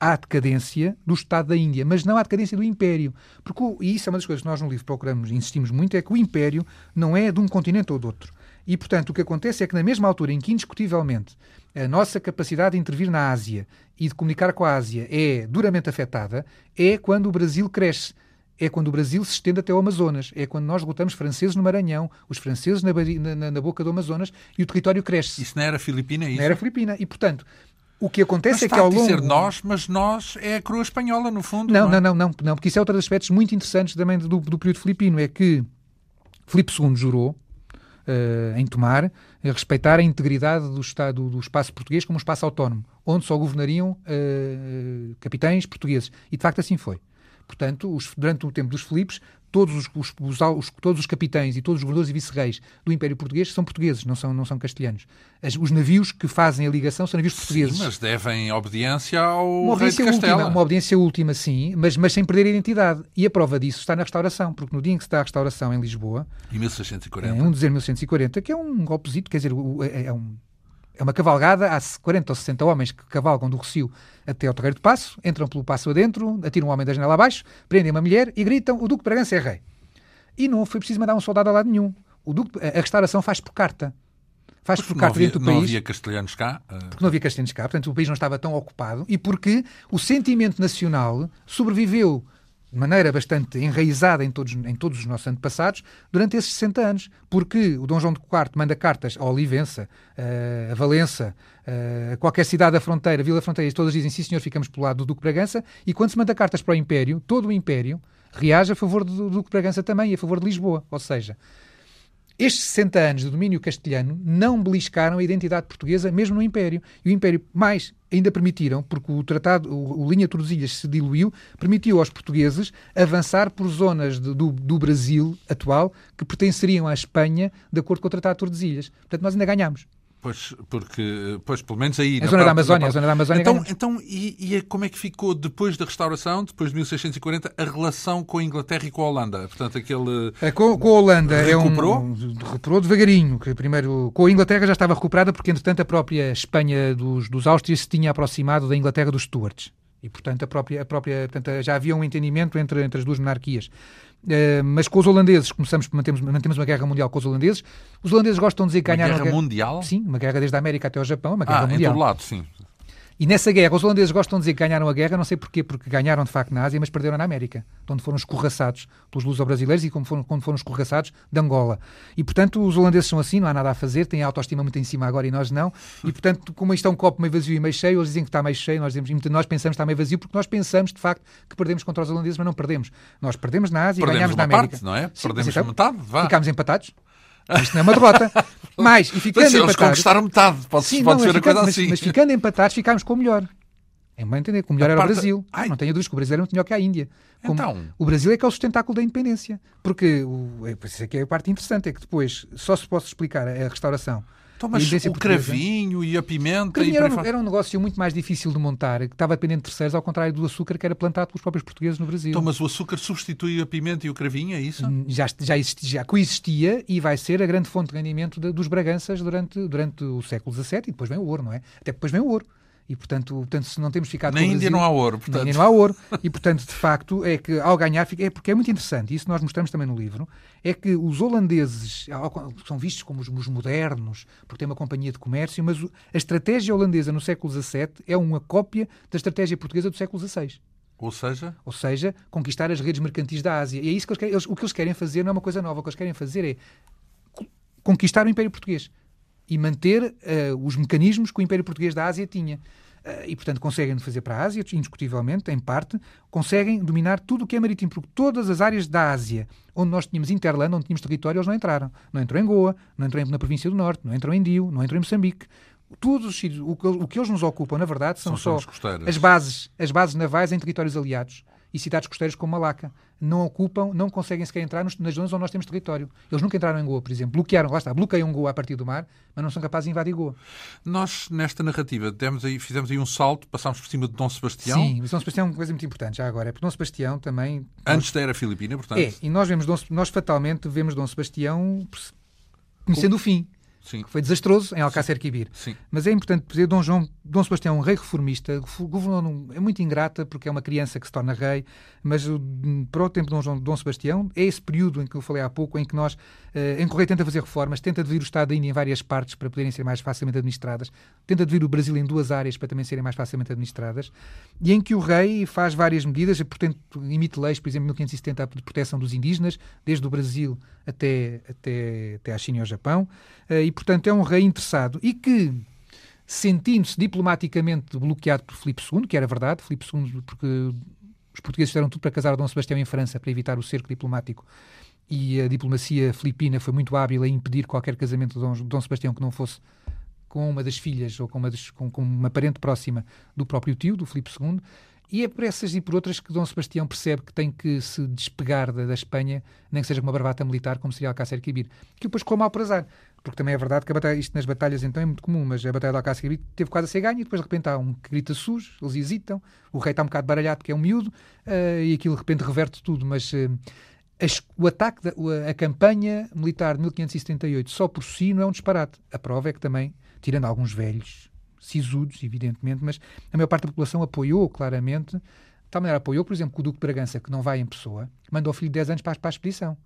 [SPEAKER 2] à decadência do Estado da Índia, mas não à decadência do Império. Porque, o, e isso é uma das coisas que nós no livro procuramos e insistimos muito, é que o Império não é de um continente ou de outro. E, portanto, o que acontece é que na mesma altura em que, indiscutivelmente, a nossa capacidade de intervir na Ásia e de comunicar com a Ásia é duramente afetada, é quando o Brasil cresce. É quando o Brasil se estende até o Amazonas. É quando nós derrotamos franceses no Maranhão, os franceses na, na, na, boca do Amazonas e o território cresce.
[SPEAKER 1] Isso não era Filipina, é isso?
[SPEAKER 2] Não era Filipina. E, portanto, o que acontece é que ao longo...
[SPEAKER 1] dizer nós, mas nós é a coroa espanhola, no fundo.
[SPEAKER 2] Não,
[SPEAKER 1] não, é?
[SPEAKER 2] não, não, não, porque isso é outro dos aspectos muito interessantes também do, do período filipino, é que Filipe II jurou uh, em Tomar respeitar a integridade do, estado, do espaço português como um espaço autónomo, onde só governariam uh, capitães portugueses. E de facto assim foi. Portanto, os, durante o tempo dos Filipes, todos os, os, os, todos os capitães e todos os governadores e vice-reis do Império Português são portugueses, não são, não são castelhanos. As, os navios que fazem a ligação são navios portugueses.
[SPEAKER 1] Sim, mas devem obediência ao
[SPEAKER 2] uma obediência
[SPEAKER 1] rei de Castela.
[SPEAKER 2] Última, uma obediência última, sim, mas, mas sem perder a identidade. E a prova disso está na restauração, porque no dia em que se dá a restauração em Lisboa...
[SPEAKER 1] Em 1640.
[SPEAKER 2] Em 1 de dezembro de 1640, que é um golpezito, quer dizer, é, é um é uma cavalgada, há 40 ou 60 homens que cavalgam do Rocio até ao Terreiro de Passo, entram pelo passo adentro, atiram um homem da janela abaixo, prendem uma mulher e gritam: o Duque de Bragança é rei. E não foi preciso mandar um soldado a lado nenhum. O Duque, a restauração faz por carta. Faz por carta
[SPEAKER 1] havia,
[SPEAKER 2] dentro do país.
[SPEAKER 1] Não havia castelhanos cá.
[SPEAKER 2] Uh... Porque não havia castelhanos cá, portanto o país não estava tão ocupado e porque o sentimento nacional sobreviveu de maneira bastante enraizada em todos, em todos os nossos antepassados durante esses 60 anos, porque o Dom João IV manda cartas a Olivença, a Valença, a qualquer cidade da fronteira, Vila Fronteira, e todas dizem sim senhor, ficamos pelo lado do Duque Bragança, e quando se manda cartas para o Império, todo o Império reage a favor do Duque Bragança também e a favor de Lisboa, ou seja, estes 60 anos de domínio castelhano não beliscaram a identidade portuguesa, mesmo no Império. E o Império, mais, ainda permitiram, porque o tratado, o, o Linha Tordesilhas se diluiu, permitiu aos portugueses avançar por zonas de, do, do Brasil atual que pertenceriam à Espanha, de acordo com o Tratado de Tordesilhas. Portanto, nós ainda ganhamos.
[SPEAKER 1] Pois, porque, pois, pelo menos aí...
[SPEAKER 2] A zona da Amazónia, a zona da Amazónia
[SPEAKER 1] Então, então e, e, como é que ficou, depois da restauração, depois de 1640, a relação com a Inglaterra e com a Holanda? Portanto, aquele...
[SPEAKER 2] É, com, com, a Holanda recuperou? é um... Recuperou devagarinho. Que primeiro, com a Inglaterra já estava recuperada, porque, entretanto, a própria Espanha dos, dos Áustrias se tinha aproximado da Inglaterra dos Stuarts. E, portanto, a própria, a própria, portanto, já havia um entendimento entre, entre as duas monarquias. Uh, mas com os holandeses, começamos, mantemos, mantemos uma guerra mundial com os holandeses. Os holandeses gostam de dizer que ganharam.
[SPEAKER 1] Uma guerra mundial?
[SPEAKER 2] Sim, uma guerra desde a América até ao Japão, uma guerra
[SPEAKER 1] ah,
[SPEAKER 2] mundial.
[SPEAKER 1] em todo lado, sim.
[SPEAKER 2] E nessa guerra, os holandeses gostam de dizer que ganharam a guerra, não sei porquê, porque ganharam de facto na Ásia, mas perderam na América, onde foram escorraçados pelos luso-brasileiros e como foram, quando foram escorraçados de Angola. E portanto, os holandeses são assim, não há nada a fazer, têm a autoestima muito em cima agora e nós não. E portanto, como isto é um copo meio vazio e meio cheio, eles dizem que está meio cheio, nós, dizemos, nós pensamos que está meio vazio, porque nós pensamos de facto que perdemos contra os holandeses, mas não perdemos. Nós perdemos na Ásia
[SPEAKER 1] perdemos
[SPEAKER 2] e ganhamos na América.
[SPEAKER 1] Parte, não é? Sim, perdemos então, metade, vá.
[SPEAKER 2] Ficámos empatados. Isto não é uma derrota. mas, e ficando
[SPEAKER 1] eles
[SPEAKER 2] empatados...
[SPEAKER 1] conquistaram metade, pode, Sim, pode não, ser a coisa
[SPEAKER 2] mas,
[SPEAKER 1] assim.
[SPEAKER 2] Mas ficando empatados, ficámos com o melhor. É bem entender que o melhor a era parte... o Brasil. Ai. Não tenho dúvidas que o Brasil era muito melhor que a Índia. Como então... O Brasil é que é o sustentáculo da independência. Porque, o, é, isso aqui é a parte interessante, é que depois só se pode explicar a restauração
[SPEAKER 1] então, mas o cravinho e a pimenta...
[SPEAKER 2] E era, um, era um negócio muito mais difícil de montar, que estava dependente de terceiros, ao contrário do açúcar que era plantado pelos próprios portugueses no Brasil.
[SPEAKER 1] Então, mas o açúcar substitui a pimenta e o cravinho, é isso? Hum,
[SPEAKER 2] já, já, existia, já coexistia e vai ser a grande fonte de rendimento de, dos Braganças durante, durante o século XVII e depois vem o ouro, não é? Até depois vem o ouro. E, portanto, portanto, se não temos ficado
[SPEAKER 1] Na Índia Brasil, não há ouro, portanto.
[SPEAKER 2] Na Índia não há ouro. E, portanto, de facto, é que ao ganhar, é porque é muito interessante, isso nós mostramos também no livro, é que os holandeses são vistos como os, os modernos, porque têm uma companhia de comércio, mas a estratégia holandesa no século XVII é uma cópia da estratégia portuguesa do século XVI.
[SPEAKER 1] Ou seja?
[SPEAKER 2] Ou seja, conquistar as redes mercantis da Ásia. E é isso que eles querem, eles, o que eles querem fazer não é uma coisa nova. O que eles querem fazer é conquistar o Império Português e manter uh, os mecanismos que o Império Português da Ásia tinha. Uh, e, portanto, conseguem fazer para a Ásia, indiscutivelmente, em parte, conseguem dominar tudo o que é marítimo, porque todas as áreas da Ásia, onde nós tínhamos interland, onde tínhamos território, eles não entraram. Não entrou em Goa, não entrou na província do Norte, não entrou em Dio, não entrou em Moçambique. Todos os sítios, o que, o que eles nos ocupam, na verdade, são, são só as bases, as bases navais em territórios aliados e cidades costeiras como Malaca. Não ocupam, não conseguem sequer entrar nos, nas zonas onde nós temos território. Eles nunca entraram em Goa, por exemplo. Bloquearam, lá está, bloqueiam Goa a partir do mar, mas não são capazes de invadir Goa.
[SPEAKER 1] Nós, nesta narrativa, demos aí, fizemos aí um salto, passámos por cima de Dom Sebastião.
[SPEAKER 2] Sim, Dom Sebastião é uma coisa muito importante já agora. É porque Dom Sebastião também...
[SPEAKER 1] Antes da era filipina, portanto...
[SPEAKER 2] É, e nós, vemos Dom, nós fatalmente vemos Dom Sebastião conhecendo o fim.
[SPEAKER 1] Sim.
[SPEAKER 2] que foi desastroso em Alcácer Quibir.
[SPEAKER 1] Sim.
[SPEAKER 2] Mas é importante dizer, Dom João, Dom Sebastião é um rei reformista, governou é muito ingrata porque é uma criança que se torna rei, mas para o tempo de Dom, João, Dom Sebastião é esse período em que eu falei há pouco, em que nós, eh, em tenta fazer reformas, tenta dividir o Estado da Índia em várias partes para poderem ser mais facilmente administradas, tenta dividir o Brasil em duas áreas para também serem mais facilmente administradas, e em que o rei faz várias medidas, portanto, emite leis, por exemplo, em 1570, de proteção dos indígenas, desde o Brasil até, até, até à China e ao Japão, eh, e portanto é um rei interessado e que, sentindo-se diplomaticamente bloqueado por Filipe II, que era verdade, Filipe II, porque os portugueses fizeram tudo para casar Dom Sebastião em França para evitar o cerco diplomático e a diplomacia filipina foi muito hábil a impedir qualquer casamento de Dom, Dom Sebastião que não fosse com uma das filhas ou com uma, das, com, com uma parente próxima do próprio tio, do Filipe II, E é por essas e por outras que Dom Sebastião percebe que tem que se despegar da, da Espanha, nem que seja com uma barbata militar, como seria Alcácer Quibir. Que depois ficou mal por azar. Porque também é verdade que batalha, isto nas batalhas então é muito comum, mas a batalha de Alcácer Quibir teve quase a ser ganha e depois de repente há um que grita sujo, eles hesitam, o rei está um bocado baralhado porque é um miúdo uh, e aquilo de repente reverte tudo, mas... Uh, o ataque, da, a campanha militar de 1578 só por si não é um disparate. A prova é que também, tirando alguns velhos, sisudos, evidentemente, mas a maior parte da população apoiou claramente, de tal maneira apoiou, por exemplo, que o Duque de Bragança, que não vai em pessoa, mandou o filho de 10 anos para, para a expedição.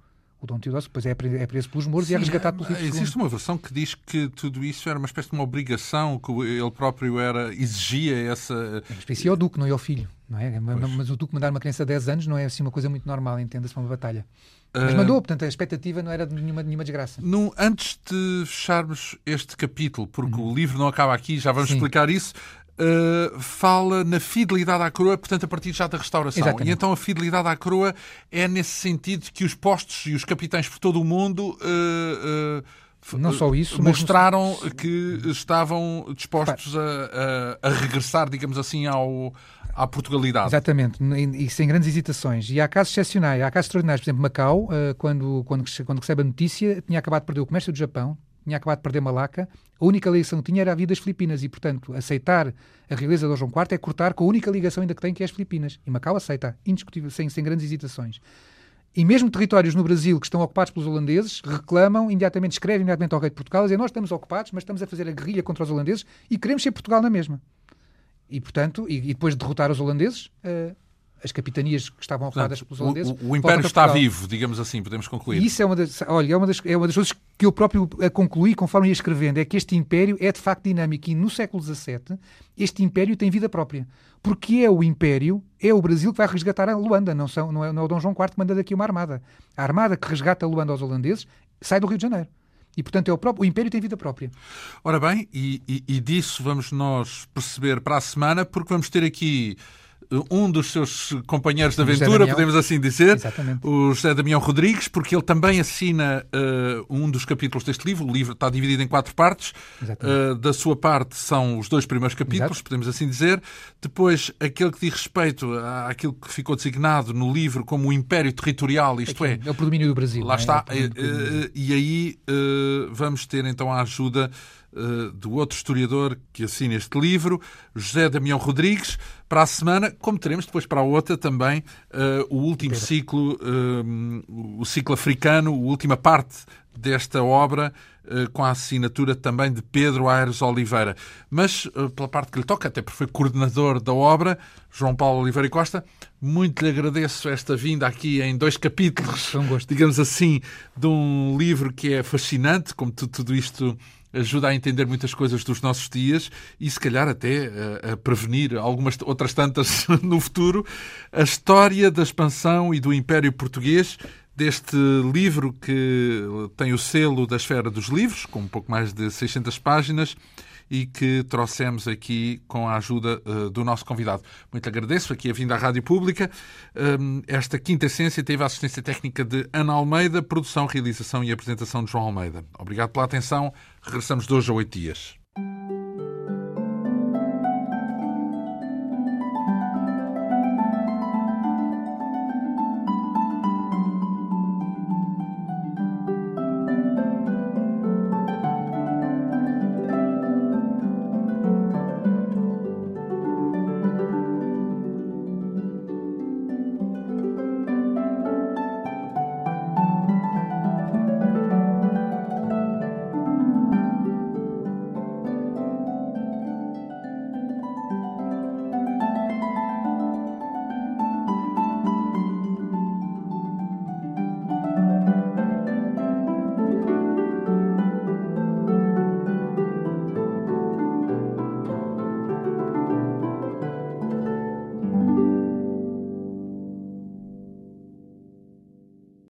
[SPEAKER 2] O Dom Teodósio depois é, é preso pelos mouros e é resgatado pelo Filipe
[SPEAKER 1] Existe uma versão que diz que tudo isso era uma espécie de uma obrigação, que ele próprio era, exigia essa...
[SPEAKER 2] Em espécie ao Duque, não é ao filho. Não é? Mas o Duque mandar uma criança de 10 anos não é assim uma coisa muito normal, entenda-se uma batalha. Mas mandou, portanto, a expectativa não era de nenhuma, nenhuma desgraça.
[SPEAKER 1] No, antes de fecharmos este capítulo, porque uhum. o livro não acaba aqui, já vamos Sim. explicar isso, Uh, fala na fidelidade à coroa, portanto, a partir já da restauração. Exatamente. E então a fidelidade à coroa é nesse sentido que os postos e os capitães por todo o mundo. Uh, uh,
[SPEAKER 2] não só isso,
[SPEAKER 1] mostraram mas... que estavam dispostos a, a, a, regressar, digamos assim, ao, à Portugalidade.
[SPEAKER 2] Exatamente, e, sem grandes hesitações. E há casos excepcionais, há casos extraordinários. Por exemplo, Macau, quando, quando, quando recebe a notícia, tinha acabado de perder o comércio do Japão, tinha acabado de perder Malaca, a única ligação que tinha era a vida das Filipinas e, portanto, aceitar a realeza do João IV é cortar com a única ligação ainda que tem, que é as Filipinas. E Macau aceita, indiscutível, sem, sem grandes hesitações. E mesmo territórios no Brasil que estão ocupados pelos holandeses reclamam, imediatamente escrevem imediatamente ao rei de Portugal, dizem nós estamos ocupados, mas estamos a fazer a guerrilha contra os holandeses e queremos ser Portugal na mesma. E, portanto, e, e depois de derrotar os holandeses, uh, as capitanias que estavam ocupadas pelos holandeses.
[SPEAKER 1] O, o Império está vivo, digamos assim, podemos concluir.
[SPEAKER 2] E isso é uma das, olha, é uma das, é uma das coisas que eu próprio a concluí conforme ia escrevendo, é que este Império é de facto dinâmico e no século XVII este Império tem vida própria. Porque é o Império, é o Brasil que vai resgatar a Luanda, não, são, não, é, não é o Dom João IV que manda daqui uma armada. A armada que resgata a Luanda aos holandeses sai do Rio de Janeiro. E, portanto, é o, próprio, o Império tem vida própria.
[SPEAKER 1] Ora bem, e, e, e disso vamos nós perceber para a semana, porque vamos ter aqui um dos seus companheiros de aventura, podemos assim dizer, Exatamente. o José Damião Rodrigues, porque ele também assina uh, um dos capítulos deste livro. O livro está dividido em quatro partes. Uh, da sua parte são os dois primeiros capítulos, Exato. podemos assim dizer. Depois, aquele que diz respeito àquilo que ficou designado no livro como o Império Territorial, isto Aqui,
[SPEAKER 2] é... É o predomínio do Brasil.
[SPEAKER 1] Lá é? está. É uh, e aí vamos ter então a ajuda do outro historiador que assina este livro, José Damião Rodrigues, para a semana, como teremos depois para a outra também uh, o último ciclo, uh, o ciclo africano, a última parte desta obra, com a assinatura também de Pedro Aires Oliveira. Mas, pela parte que lhe toca, até porque foi coordenador da obra, João Paulo Oliveira e Costa, muito lhe agradeço esta vinda aqui em dois capítulos, digamos assim, de um livro que é fascinante, como tudo isto ajuda a entender muitas coisas dos nossos dias e, se calhar, até a, a prevenir algumas outras tantas no futuro. A história da expansão e do Império Português deste livro que tem o selo da Esfera dos Livros, com um pouco mais de 600 páginas e que trouxemos aqui com a ajuda uh, do nosso convidado. Muito agradeço aqui a vinda à Rádio Pública. Um, esta quinta essência teve a assistência técnica de Ana Almeida, produção, realização e apresentação de João Almeida. Obrigado pela atenção. Regressamos de hoje a oito dias.